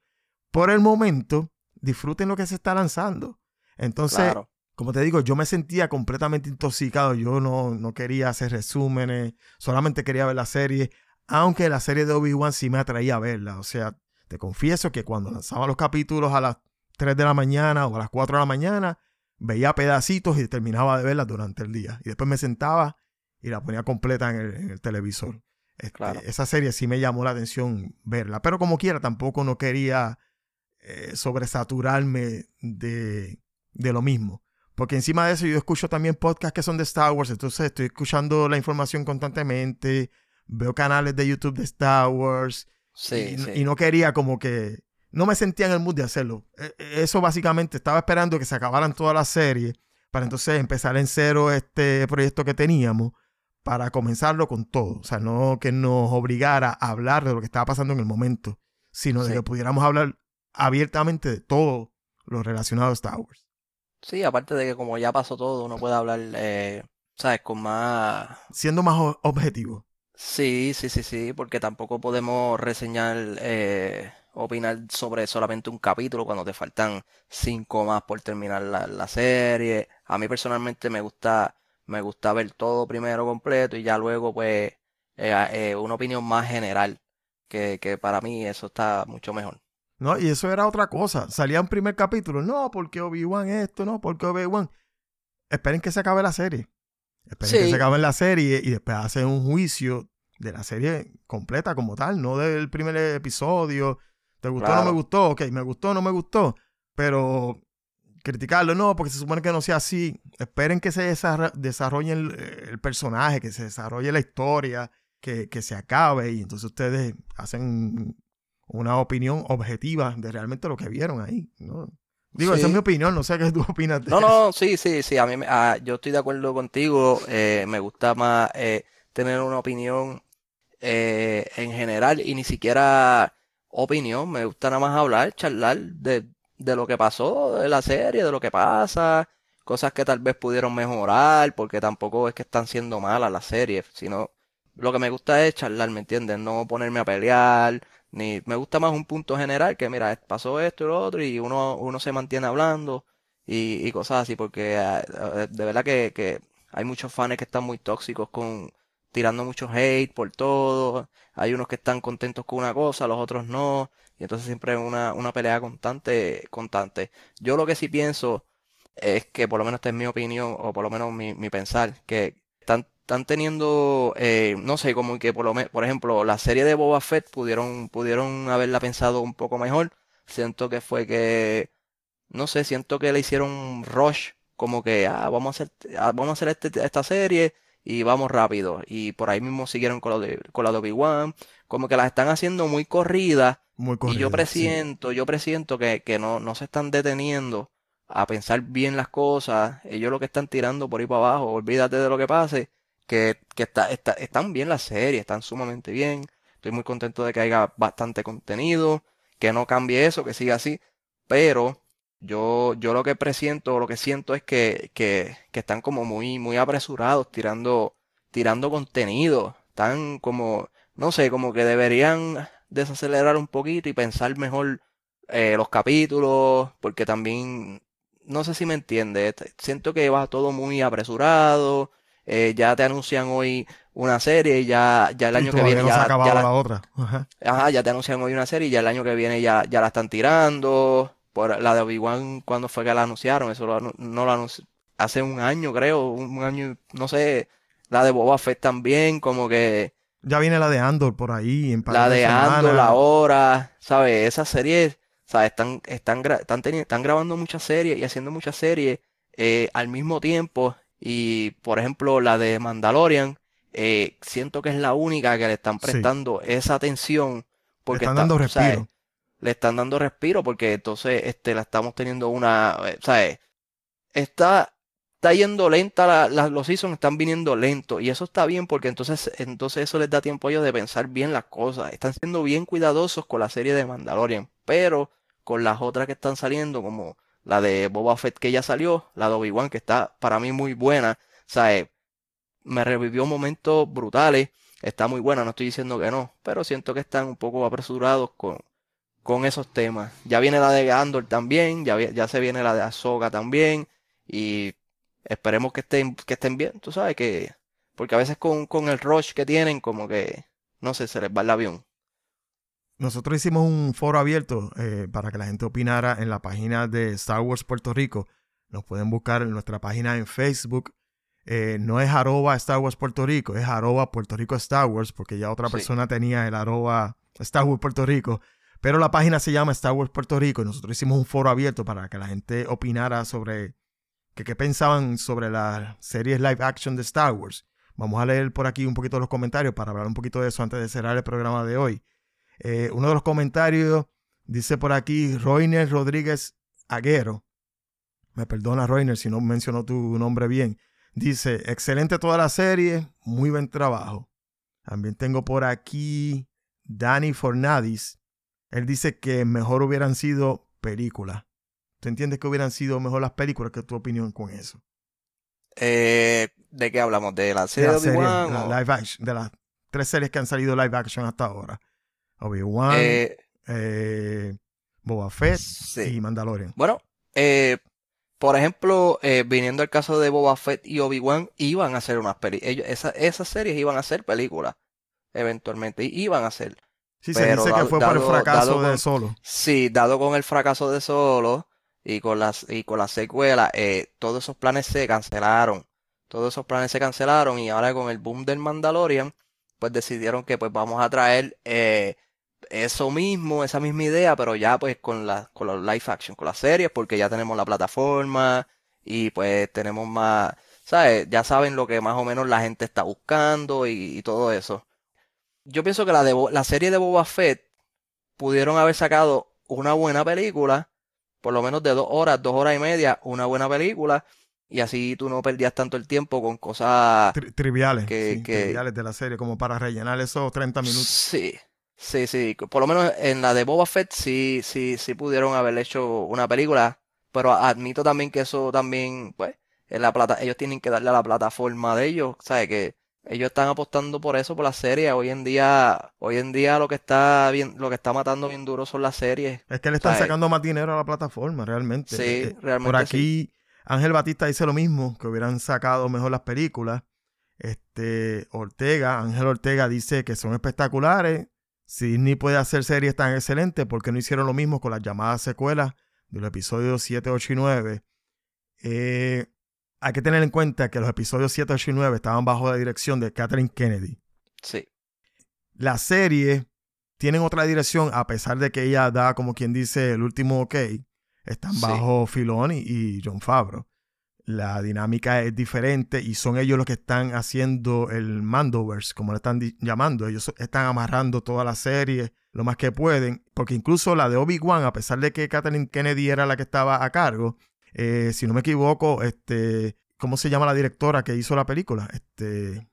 Speaker 5: Por el momento, disfruten lo que se está lanzando. Entonces,
Speaker 6: Claro.
Speaker 5: como te digo, yo me sentía completamente intoxicado. Yo no, no quería hacer resúmenes, solamente quería ver la serie, aunque la serie de Obi-Wan sí me atraía a verla. O sea, te confieso que cuando lanzaba los capítulos a las 3 de la mañana o a las 4 de la mañana, veía pedacitos y terminaba de verla durante el día. Y después me sentaba y la ponía completa en el, en el televisor. Este,
Speaker 6: Claro.
Speaker 5: Esa serie sí me llamó la atención verla, pero como quiera, tampoco no quería eh, sobresaturarme de, de lo mismo. Porque encima de eso yo escucho también podcasts que son de Star Wars, entonces estoy escuchando la información constantemente, veo canales de YouTube de Star Wars
Speaker 6: Sí,
Speaker 5: y,
Speaker 6: sí.
Speaker 5: y no quería como que... No me sentía en el mood de hacerlo. E- e- Eso básicamente estaba esperando que se acabaran todas las series para entonces empezar en cero este proyecto que teníamos para comenzarlo con todo. O sea, no que nos obligara a hablar de lo que estaba pasando en el momento, sino de
Speaker 6: Sí.
Speaker 5: que pudiéramos hablar abiertamente de todo lo relacionado a Star Wars.
Speaker 6: Sí, aparte de que como ya pasó todo, uno puede hablar, eh, ¿sabes? Con más...
Speaker 5: Siendo más objetivo.
Speaker 6: Sí, sí, sí, sí, porque tampoco podemos reseñar, eh, opinar sobre solamente un capítulo cuando te faltan cinco más por terminar la, serie. A mí personalmente me gusta, me gusta ver todo primero completo y ya luego pues eh, eh, una opinión más general, que, que para mí eso está mucho mejor.
Speaker 5: ¿no? Y eso era otra cosa. Salía un primer capítulo. No, porque Obi-Wan esto, no, porque Obi-Wan. Esperen que se acabe la serie. Esperen que se acabe la serie y después hacen un juicio de la serie completa como tal, no del primer episodio. ¿Te gustó o no me gustó? Ok, me gustó o no me gustó. Pero criticarlo, no, porque se supone que no sea así. Esperen que se desarro- desarrolle el, el personaje, que se desarrolle la historia, que, que se acabe y entonces ustedes hacen una opinión objetiva de realmente lo que vieron ahí, ¿no? Digo, esa es mi opinión, no sé qué tú opinas de
Speaker 6: No,
Speaker 5: eso.
Speaker 6: no, sí, sí, sí, a mí me- ah, yo estoy de acuerdo contigo, eh, me gusta más eh, tener una opinión eh, en general y ni siquiera opinión, me gusta nada más hablar, charlar de, de lo que pasó, de la serie, de lo que pasa, cosas que tal vez pudieron mejorar, porque tampoco es que están siendo malas las series, sino lo que me gusta es charlar, ¿me entiendes? No ponerme a pelear, ni me gusta más un punto general que mira, pasó esto y lo otro y uno, uno se mantiene hablando y, y cosas así, porque eh, eh, de verdad que, que hay muchos fans que están muy tóxicos con tirando mucho hate por todo, hay unos que están contentos con una cosa, los otros no, y entonces siempre es una, una pelea constante, constante. Yo lo que sí pienso es que, por lo menos esta es mi opinión, o por lo menos mi, mi pensar, que están, están teniendo, eh, no sé, como que por lo menos, por ejemplo, la serie de Boba Fett pudieron, pudieron haberla pensado un poco mejor. Siento que fue que, no sé, siento que le hicieron rush, como que, ah, vamos a hacer, ah, vamos a hacer este- esta serie y vamos rápido. Y por ahí mismo siguieron con lo de, con la de Obi-Wan, como que las están haciendo muy corridas.
Speaker 5: Muy
Speaker 6: Y
Speaker 5: corrido,
Speaker 6: yo
Speaker 5: sí.
Speaker 6: presiento, yo presiento que, que no, no se están deteniendo a pensar bien las cosas. Ellos lo que están tirando por ahí para abajo, olvídate de lo que pase, que, que está, está- están bien las series, están sumamente bien. Estoy muy contento de que haya bastante contenido, que no cambie eso, que siga así. Pero yo, yo lo que presiento, lo que siento es que, que, que están como muy, muy apresurados tirando, tirando contenido. Están como, no sé, como que deberían desacelerar un poquito y pensar mejor eh, los capítulos, porque también, no sé si me entiendes, siento que va todo muy apresurado, eh, ya te anuncian hoy una serie y ya, ya el año que viene
Speaker 5: no se ha
Speaker 6: ya, ya la-
Speaker 5: la otra. Ajá.
Speaker 6: Ajá, ya te anuncian hoy una serie y ya el año que viene ya, ya la están tirando. por la de Obi-Wan cuando fue que la anunciaron, eso lo no lo anunciaron hace un año, creo, un año, no sé, la de Boba Fett también, como que
Speaker 5: Ya viene la de Andor por ahí en
Speaker 6: la de Andor,
Speaker 5: semanas.
Speaker 6: la hora, ¿sabes? Esas series, ¿sabes? Están, están, gra- están, están grabando muchas series y haciendo muchas series eh, al mismo tiempo. Y, por ejemplo, la de Mandalorian, eh, siento que es la única que le están
Speaker 5: Sí.
Speaker 6: prestando esa atención
Speaker 5: Le
Speaker 6: porque
Speaker 5: están
Speaker 6: está-
Speaker 5: dando
Speaker 6: ¿sabes?
Speaker 5: respiro.
Speaker 6: le están dando respiro porque entonces este, la estamos teniendo una, eh, ¿sabes? Está, está yendo lenta, la- la- los seasons están viniendo lentos y eso está bien porque entonces, entonces eso les da tiempo a ellos de pensar bien las cosas. Están siendo bien cuidadosos con la serie de Mandalorian, pero con las otras que están saliendo, como la de Boba Fett que ya salió, la de Obi-Wan que está para mí muy buena, ¿sabes? Me revivió momentos brutales, está muy buena, no estoy diciendo que no, pero siento que están un poco apresurados con, con esos temas. Ya viene la de Andor también, ya, ya se viene la de Ahsoka también, y esperemos que estén, que estén bien, tú sabes que, porque a veces con, con el rush que tienen, como que, no sé, se les va el avión.
Speaker 5: Nosotros hicimos un foro abierto eh, para que la gente opinara en la página de Star Wars Puerto Rico. Nos pueden buscar en nuestra página en Facebook. Eh, no es arroba Star Wars Puerto Rico, es arroba Puerto Rico Star Wars, porque ya otra
Speaker 6: Sí.
Speaker 5: persona tenía el arroba Star Wars Puerto Rico. Pero la página se llama Star Wars Puerto Rico y nosotros hicimos un foro abierto para que la gente opinara sobre que qué pensaban sobre las series live action de Star Wars. Vamos a leer por aquí un poquito los comentarios para hablar un poquito de eso antes de cerrar el programa de hoy. Eh, uno de los comentarios dice por aquí Roiner Rodríguez Aguero. Me perdona, Roiner, si no mencionó tu nombre bien. Dice, excelente toda la serie, muy buen trabajo. También tengo por aquí Dani Fornadis. Él dice que mejor hubieran sido películas. ¿Tú entiendes que hubieran sido mejor las películas? ¿Qué es tu opinión con eso?
Speaker 6: Eh, ¿de qué hablamos? ¿De la serie de
Speaker 5: la serie,
Speaker 6: Obi-Wan
Speaker 5: la
Speaker 6: o-
Speaker 5: live action, de las tres series que han salido live action hasta ahora. Obi-Wan,
Speaker 6: Eh,
Speaker 5: eh, Boba Fett
Speaker 6: sí.
Speaker 5: y Mandalorian.
Speaker 6: Bueno, eh, por ejemplo, viniendo al caso de Boba Fett y Obi-Wan, iban a hacer unas películas. Esas series iban a ser películas, eventualmente, i- iban a ser.
Speaker 5: Sí, se
Speaker 6: Pero
Speaker 5: dice que
Speaker 6: dado-
Speaker 5: fue por el fracaso de Solo.
Speaker 6: Sí, dado con el fracaso de Solo y con las y con la secuela, eh, todos esos planes se cancelaron. Todos esos planes se cancelaron y ahora con el boom del Mandalorian, pues decidieron que pues vamos a traer eh, eso mismo, esa misma idea, pero ya pues con la, con los live action, con las series, porque ya tenemos la plataforma y pues tenemos más, ¿sabes? Ya saben lo que más o menos la gente está buscando y, todo eso. Yo pienso que la de la serie de Boba Fett pudieron haber sacado una buena película, por lo menos de dos horas, dos horas y media, una buena película, y así tú no perdías tanto el tiempo con cosas
Speaker 5: Tri- triviales.
Speaker 6: que-
Speaker 5: sí,
Speaker 6: que-
Speaker 5: triviales de la serie, como para rellenar esos 30 minutos.
Speaker 6: Sí, sí, sí. Por lo menos en la de Boba Fett sí, sí, sí pudieron haber hecho una película. Pero admito también que eso también, pues, en la plata, ellos tienen que darle a la plataforma de ellos, ¿sabes? Que ellos están apostando por eso, por la serie. Hoy en día, hoy en día lo que está bien, lo que está matando bien duro son las series.
Speaker 5: Es que le están
Speaker 6: ¿sabes?
Speaker 5: sacando más dinero a la plataforma, realmente.
Speaker 6: Sí,
Speaker 5: Eh, eh,
Speaker 6: realmente
Speaker 5: Por aquí, Ángel Batista dice lo mismo, que hubieran sacado mejor las películas. Este, Ortega, Ángel Ortega dice que son espectaculares. Si Disney puede hacer series tan excelentes, ¿por qué no hicieron lo mismo con las llamadas secuelas de los episodios 7, 8 y 9? Eh, hay que tener en cuenta que los episodios 7, 8 y 9 estaban bajo la dirección de Kathleen Kennedy.
Speaker 6: Sí,
Speaker 5: La serie tienen otra dirección, a pesar de que ella da, como quien dice, el último ok. Están
Speaker 6: Sí.
Speaker 5: bajo Filoni y John Favreau. La dinámica es diferente y son ellos los que están haciendo el Mandoverse, como le están llamando. Ellos están amarrando toda la serie lo más que pueden, porque incluso la de Obi-Wan, a pesar de que Kathleen Kennedy era la que estaba a cargo, eh, si no me equivoco, este, ¿cómo se llama la directora que hizo la película? Este,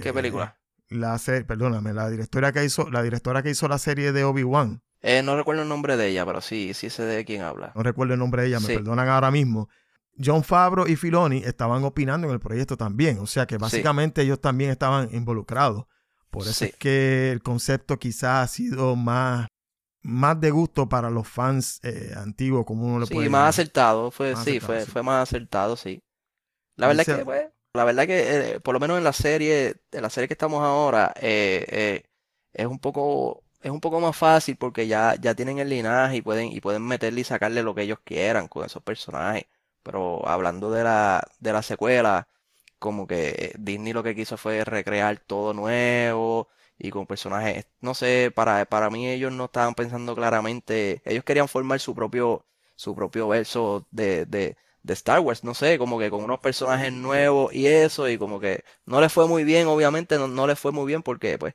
Speaker 6: ¿qué
Speaker 5: eh,
Speaker 6: película?
Speaker 5: la serie, perdóname, la directora que hizo, la directora que hizo la serie de Obi-Wan,
Speaker 6: Eh, no recuerdo el nombre de ella, pero sí, sí sé de quién habla.
Speaker 5: no recuerdo el nombre de ella, me
Speaker 6: Sí.
Speaker 5: perdonan ahora mismo. John Favreau y Filoni estaban opinando en el proyecto también, o sea que básicamente ellos también estaban involucrados. Por eso
Speaker 6: Sí.
Speaker 5: es que el concepto quizás ha sido más, más de gusto para los fans eh, antiguos, como uno le
Speaker 6: Sí,
Speaker 5: puede
Speaker 6: más
Speaker 5: llamar.
Speaker 6: acertado, fue,
Speaker 5: Más
Speaker 6: sí,
Speaker 5: acertado,
Speaker 6: fue,
Speaker 5: sí.
Speaker 6: fue más acertado, sí. La verdad que, pues, la verdad que, eh, por lo menos en la serie, en la serie que estamos ahora, eh, eh, es un poco, es un poco más fácil porque ya, ya tienen el linaje y pueden, y pueden meterle y sacarle lo que ellos quieran con esos personajes. Pero hablando de la, de la secuela, como que Disney lo que quiso fue recrear todo nuevo y con personajes, no sé, para, para mí ellos no estaban pensando claramente, ellos querían formar su propio, su propio verso de, de, de Star Wars, no sé, como que con unos personajes nuevos y eso, y como que no les fue muy bien, obviamente no, no les fue muy bien porque pues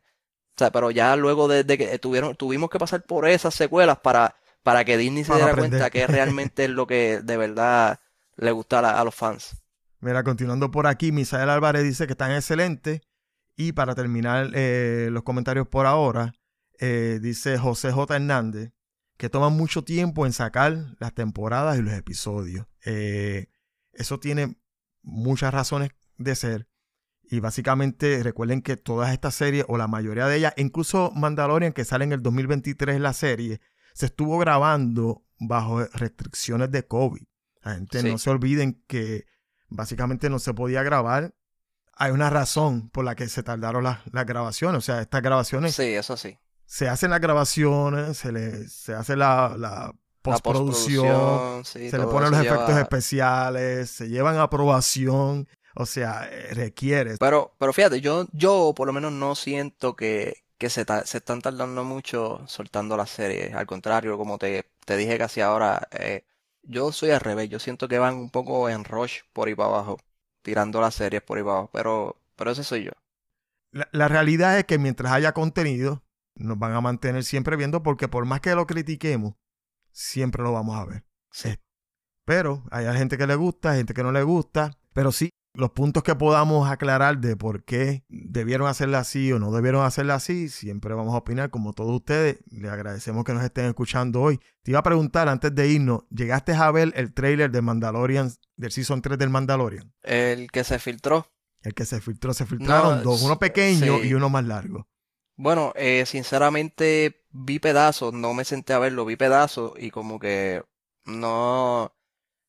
Speaker 6: o sea, pero ya luego de, de que tuvieron, tuvimos que pasar por esas secuelas para, para que Disney se diera cuenta que realmente es lo que de verdad le gusta a los fans.
Speaker 5: Mira, continuando por aquí, Misael Álvarez dice que están excelentes. Y para terminar eh, los comentarios por ahora, eh, dice José J. Hernández que toman mucho tiempo en sacar las temporadas y los episodios. Eh, eso tiene muchas razones de ser. Y básicamente recuerden que todas estas series, o la mayoría de ellas, incluso Mandalorian, que sale en el 2023 la serie, se estuvo grabando bajo restricciones de COVID. La gente
Speaker 6: Sí.
Speaker 5: no se olviden que básicamente no se podía grabar. Hay una razón por la que se tardaron las, las grabaciones. O sea, estas grabaciones,
Speaker 6: Sí, eso sí.
Speaker 5: se hacen las grabaciones, se, le, se hace la, la
Speaker 6: La
Speaker 5: postproducción,
Speaker 6: sí,
Speaker 5: se le ponen los efectos
Speaker 6: lleva-
Speaker 5: especiales, se llevan a aprobación. O sea, eh, requiere.
Speaker 6: Pero, pero fíjate, yo, yo por lo menos no siento que, que se, ta- se están tardando mucho soltando las series. Al contrario, como te, te dije casi ahora, eh, yo soy al revés. Yo siento que van un poco en rush por ahí para abajo, tirando las series por ahí para abajo. Pero, pero ese soy yo.
Speaker 5: La, la realidad es que mientras haya contenido, nos van a mantener siempre viendo porque por más que lo critiquemos, siempre lo vamos a ver.
Speaker 6: Sí.
Speaker 5: Pero hay gente que le gusta, gente que no le gusta. Pero sí, los puntos que podamos aclarar de por qué debieron hacerla así o no debieron hacerla así, siempre vamos a opinar como todos ustedes. Les agradecemos que nos estén escuchando hoy. Te iba a preguntar antes de irnos, ¿llegaste a ver el trailer de Mandalorian, del Season 3 del Mandalorian?
Speaker 6: El que se filtró.
Speaker 5: El que se filtró, se filtraron
Speaker 6: No,
Speaker 5: dos, uno pequeño
Speaker 6: sí.
Speaker 5: y uno más largo.
Speaker 6: Bueno, eh, sinceramente vi pedazos, no me senté a verlo, vi pedazos y como que no,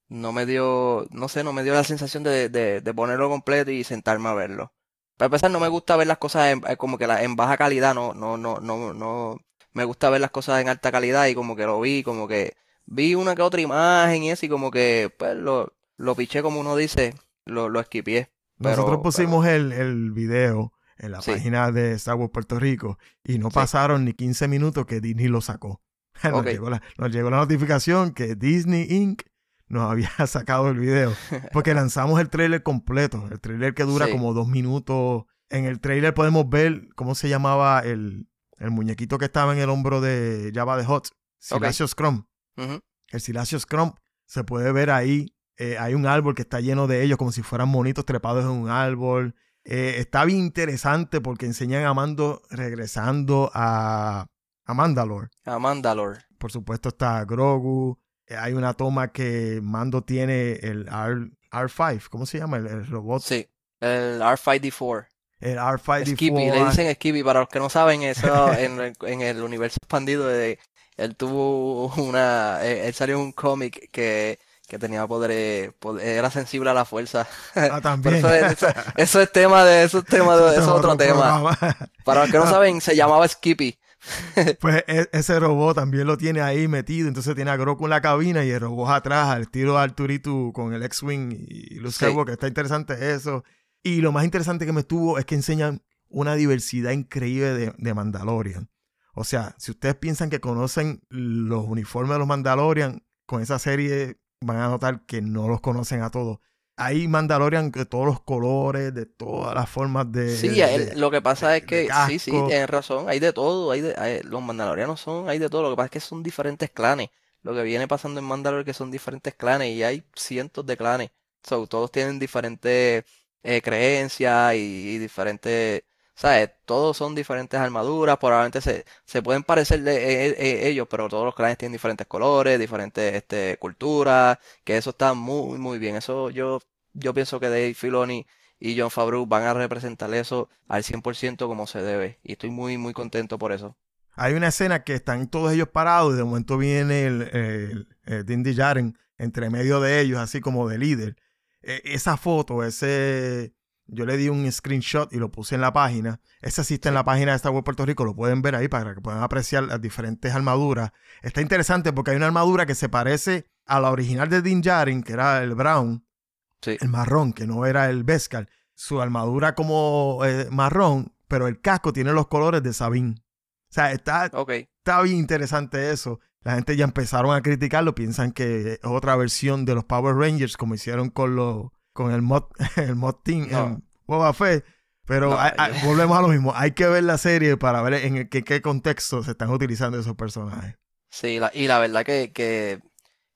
Speaker 6: no me dio, no sé, no me dio la sensación de, de, de ponerlo completo y sentarme a verlo. Para empezar, no me gusta ver las cosas en, eh, como que la, en baja calidad, no, no, no, no, no, me gusta ver las cosas en alta calidad y como que lo vi, como que vi una que otra imagen y eso y como que, pues, lo, lo piché como uno dice, lo, lo esquipié. Pero-
Speaker 5: Nosotros pusimos el, el video en la
Speaker 6: Sí.
Speaker 5: página de Star Wars Puerto Rico y no
Speaker 6: Sí.
Speaker 5: pasaron ni 15 minutos que Disney lo sacó. Nos,
Speaker 6: Ok.
Speaker 5: llegó la, nos llegó la notificación que Disney Inc. nos había sacado el video. Porque lanzamos el trailer completo, el trailer que dura
Speaker 6: Sí.
Speaker 5: como dos minutos. En el trailer podemos ver cómo se llamaba el, el muñequito que estaba en el hombro de Java de Hot, Silasio Scrum. El Silasio Scrum se puede ver ahí. eh, hay un árbol que está lleno de ellos, como si fueran monitos trepados en un árbol. Eh, está bien interesante porque enseñan a Mando regresando a, a Mandalore.
Speaker 6: A Mandalore.
Speaker 5: Por supuesto está Grogu. Eh, hay una toma que Mando tiene el R, R5, ¿cómo se llama? El, el robot.
Speaker 6: Sí, el R5D4.
Speaker 5: El R5D4.
Speaker 6: Skippy, le dicen Skippy, para los que no saben, eso en, el- en el universo expandido de él tuvo una, eh, él salió en un cómic que, que tenía poder, era sensible a la fuerza.
Speaker 5: Ah, también.
Speaker 6: eso es, eso, eso es tema de, eso es tema de, eso es otro tema.
Speaker 5: programa.
Speaker 6: Para los que no saben, se llamaba Skippy.
Speaker 5: Pues e- ese robot también lo tiene ahí metido. Entonces tiene a Grogu en la cabina y el robot atrás, al estilo de Arturitu con el X-Wing y Luke
Speaker 6: Sí.
Speaker 5: Skywalker. Está interesante eso. Y lo más interesante que me estuvo es que enseñan una diversidad increíble de, de Mandalorian. O sea, si ustedes piensan que conocen los uniformes de los Mandalorian, con esa serie van a notar que no los conocen a todos. Hay Mandalorian de todos los colores, de todas las formas de...
Speaker 6: Sí,
Speaker 5: de-
Speaker 6: el- lo que pasa es que, sí, sí, tienes razón, hay de todo, hay de, hay- los mandalorianos son, hay de todo, lo que pasa es que son diferentes clanes. Lo que viene pasando en Mandalore es que son diferentes clanes y hay cientos de clanes. So, todos tienen diferentes eh, creencias y, y diferentes, ¿sabes? Todos son diferentes armaduras, probablemente se, se pueden parecer de eh, eh, ellos, pero todos los clanes tienen diferentes colores, diferentes este, culturas, que eso está muy, muy bien. Eso yo, yo pienso que Dave Filoni y John Favreau van a representar eso al 100% como se debe. Y estoy muy, muy contento por eso.
Speaker 5: Hay una escena que están todos ellos parados y de momento viene el, el, el Din Djarin entre medio de ellos, así como de líder. E- esa foto, ese Yo le di un screenshot y lo puse en la página. Ese existe en la página de Star Wars Puerto Rico. Lo pueden ver ahí para que puedan apreciar las diferentes armaduras. Está interesante porque hay una armadura que se parece a la original de Din Djarin, que era el brown,
Speaker 6: Sí.
Speaker 5: el marrón, que no era el Beskar. Su armadura como eh, marrón, pero el casco tiene los colores de Sabine. O sea, está, está bien interesante eso. La gente ya empezaron a criticarlo, piensan que es otra versión de los Power Rangers, como hicieron con los con el mod, el mod team
Speaker 6: No.
Speaker 5: en Boba Fett. Pero
Speaker 6: No,
Speaker 5: hay- hay-
Speaker 6: yo-
Speaker 5: volvemos a lo mismo. Hay que ver la serie para ver en el- qué, qué contexto se están utilizando esos personajes.
Speaker 6: Sí, la- y la verdad que, que,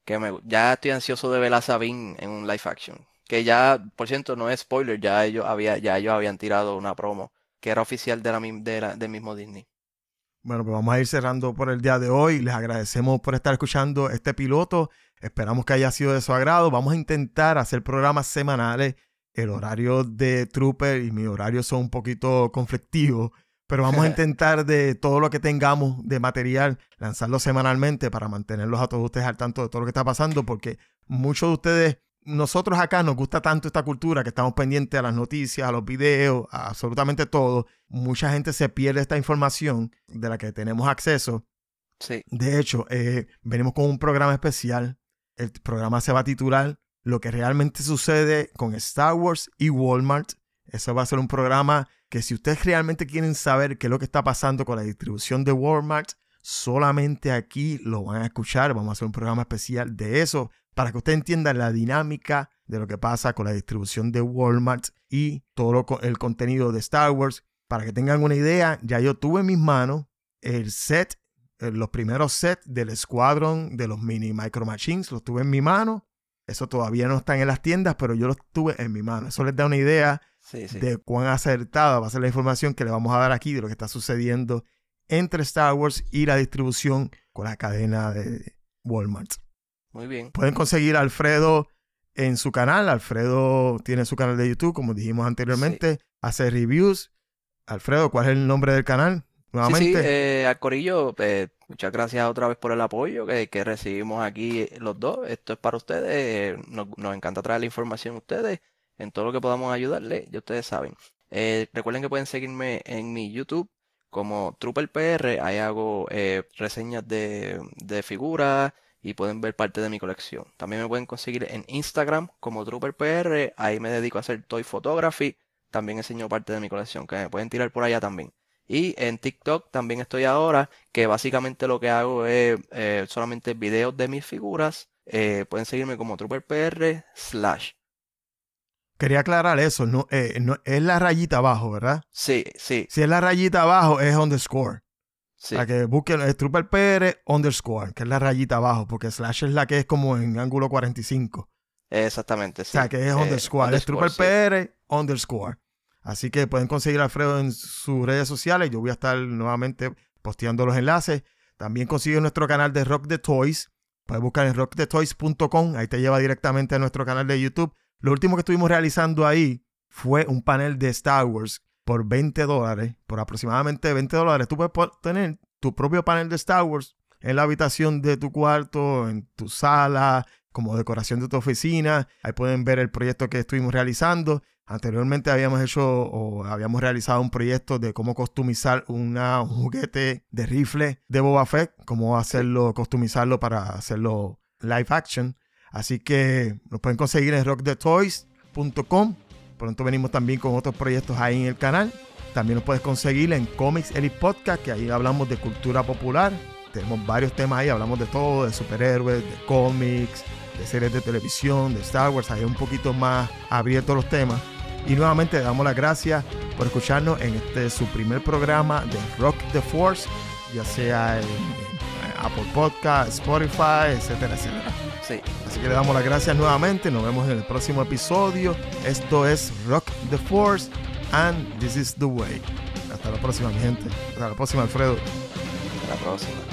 Speaker 6: que me, ya estoy ansioso de ver a Sabine en un live action. Que ya, por cierto, no es spoiler, ya ellos había, ya ellos habían tirado una promo que era oficial de la, de la- del mismo Disney.
Speaker 5: Bueno, pues vamos a ir cerrando por el día de hoy. Les agradecemos por estar escuchando este piloto. Esperamos que haya sido de su agrado. Vamos a intentar hacer programas semanales. El horario de Trooper y mi horario son un poquito conflictivos, pero vamos a intentar de todo lo que tengamos de material lanzarlo semanalmente para mantenerlos a todos ustedes al tanto de todo lo que está pasando, porque muchos de ustedes, nosotros acá nos gusta tanto esta cultura que estamos pendientes a las noticias, a los videos, a absolutamente todo. Mucha gente se pierde esta información de la que tenemos acceso.
Speaker 6: Sí,
Speaker 5: De hecho, eh, venimos con un programa especial. El programa se va a titular Lo que realmente sucede con Star Wars y Walmart. Eso va a ser un programa que si ustedes realmente quieren saber qué es lo que está pasando con la distribución de Walmart, solamente aquí lo van a escuchar. Vamos a hacer un programa especial de eso para que usted entienda la dinámica de lo que pasa con la distribución de Walmart y todo el contenido de Star Wars. Para que tengan una idea, ya yo tuve en mis manos el set los primeros sets del Squadron de los mini Micro Machines, los tuve en mi mano. Eso todavía no están en las tiendas, pero yo los tuve en mi mano. Eso les da una idea
Speaker 6: sí, sí.
Speaker 5: de cuán acertada va a ser la información que le vamos a dar aquí de lo que está sucediendo entre Star Wars y la distribución con la cadena de Walmart.
Speaker 6: Muy bien.
Speaker 5: Pueden conseguir a Alfredo en su canal. Alfredo tiene su canal de YouTube, como dijimos anteriormente. Hace reviews. Alfredo, ¿cuál es el nombre del canal?
Speaker 6: Sí,
Speaker 5: Nuevamente.
Speaker 6: sí, eh, al Corillo, eh, muchas gracias otra vez por el apoyo que, que recibimos aquí eh, los dos. Esto es para ustedes. eh, nos, nos encanta traer la información a ustedes en todo lo que podamos ayudarles, ya ustedes saben. Eh, recuerden que pueden seguirme en mi YouTube como Trooper PR. Ahí hago reseñas de, de figuras y pueden ver parte de mi colección. También me pueden conseguir en Instagram como Trooper PR. Ahí me dedico a hacer toy photography. También enseño parte de mi colección que me pueden tirar por allá también. Y en TikTok también estoy ahora, que básicamente lo que hago es eh, solamente videos de mis figuras. Eh, pueden seguirme como TrooperPR slash.
Speaker 5: Quería aclarar eso. No, eh, no, es la rayita abajo, ¿verdad?
Speaker 6: Sí, sí,
Speaker 5: Si es la rayita abajo, es underscore.
Speaker 6: sí.
Speaker 5: Para que busquen es Trooper PR underscore, que es la rayita abajo, porque slash es la que es como en ángulo 45.
Speaker 6: Exactamente,
Speaker 5: O sea, que es underscore. Es
Speaker 6: underscore, sí.
Speaker 5: PR underscore. Así que pueden conseguir a Alfredo en sus redes sociales. Yo voy a estar nuevamente posteando los enlaces. También consiguen nuestro canal de Rock the Toys. Puedes buscar en rockthetoys.com. Ahí te lleva directamente a nuestro canal de YouTube. Lo último que estuvimos realizando ahí fue un panel de Star Wars por 20 dólares. Por aproximadamente 20 dólares. Tú puedes tener tu propio panel de Star Wars en la habitación de tu cuarto, en tu sala, como decoración de tu oficina. Ahí pueden ver el proyecto que estuvimos realizando. Anteriormente habíamos hecho o habíamos realizado un proyecto de cómo customizar una, un juguete de rifle de Boba Fett, cómo hacerlo, customizarlo para hacerlo live action. Así que lo pueden conseguir en rockthetoys.com. Pronto venimos también con otros proyectos ahí en el canal. También nos puedes conseguir en Comics Elite Podcast, que ahí hablamos de cultura popular. Tenemos varios temas ahí, hablamos de todo, de superhéroes, de cómics, de series de televisión, de Star Wars, ahí un poquito más abiertos los temas. Y nuevamente le damos las gracias por escucharnos en este su primer programa de Rock the Force, ya sea en, en Apple Podcast, Spotify, etcétera, etcétera.
Speaker 6: Sí.
Speaker 5: Así que le damos las gracias nuevamente, nos vemos en el próximo episodio. Esto es Rock the Force and this is the way. Hasta la próxima, mi gente. Hasta la próxima, Alfredo.
Speaker 6: Hasta la próxima.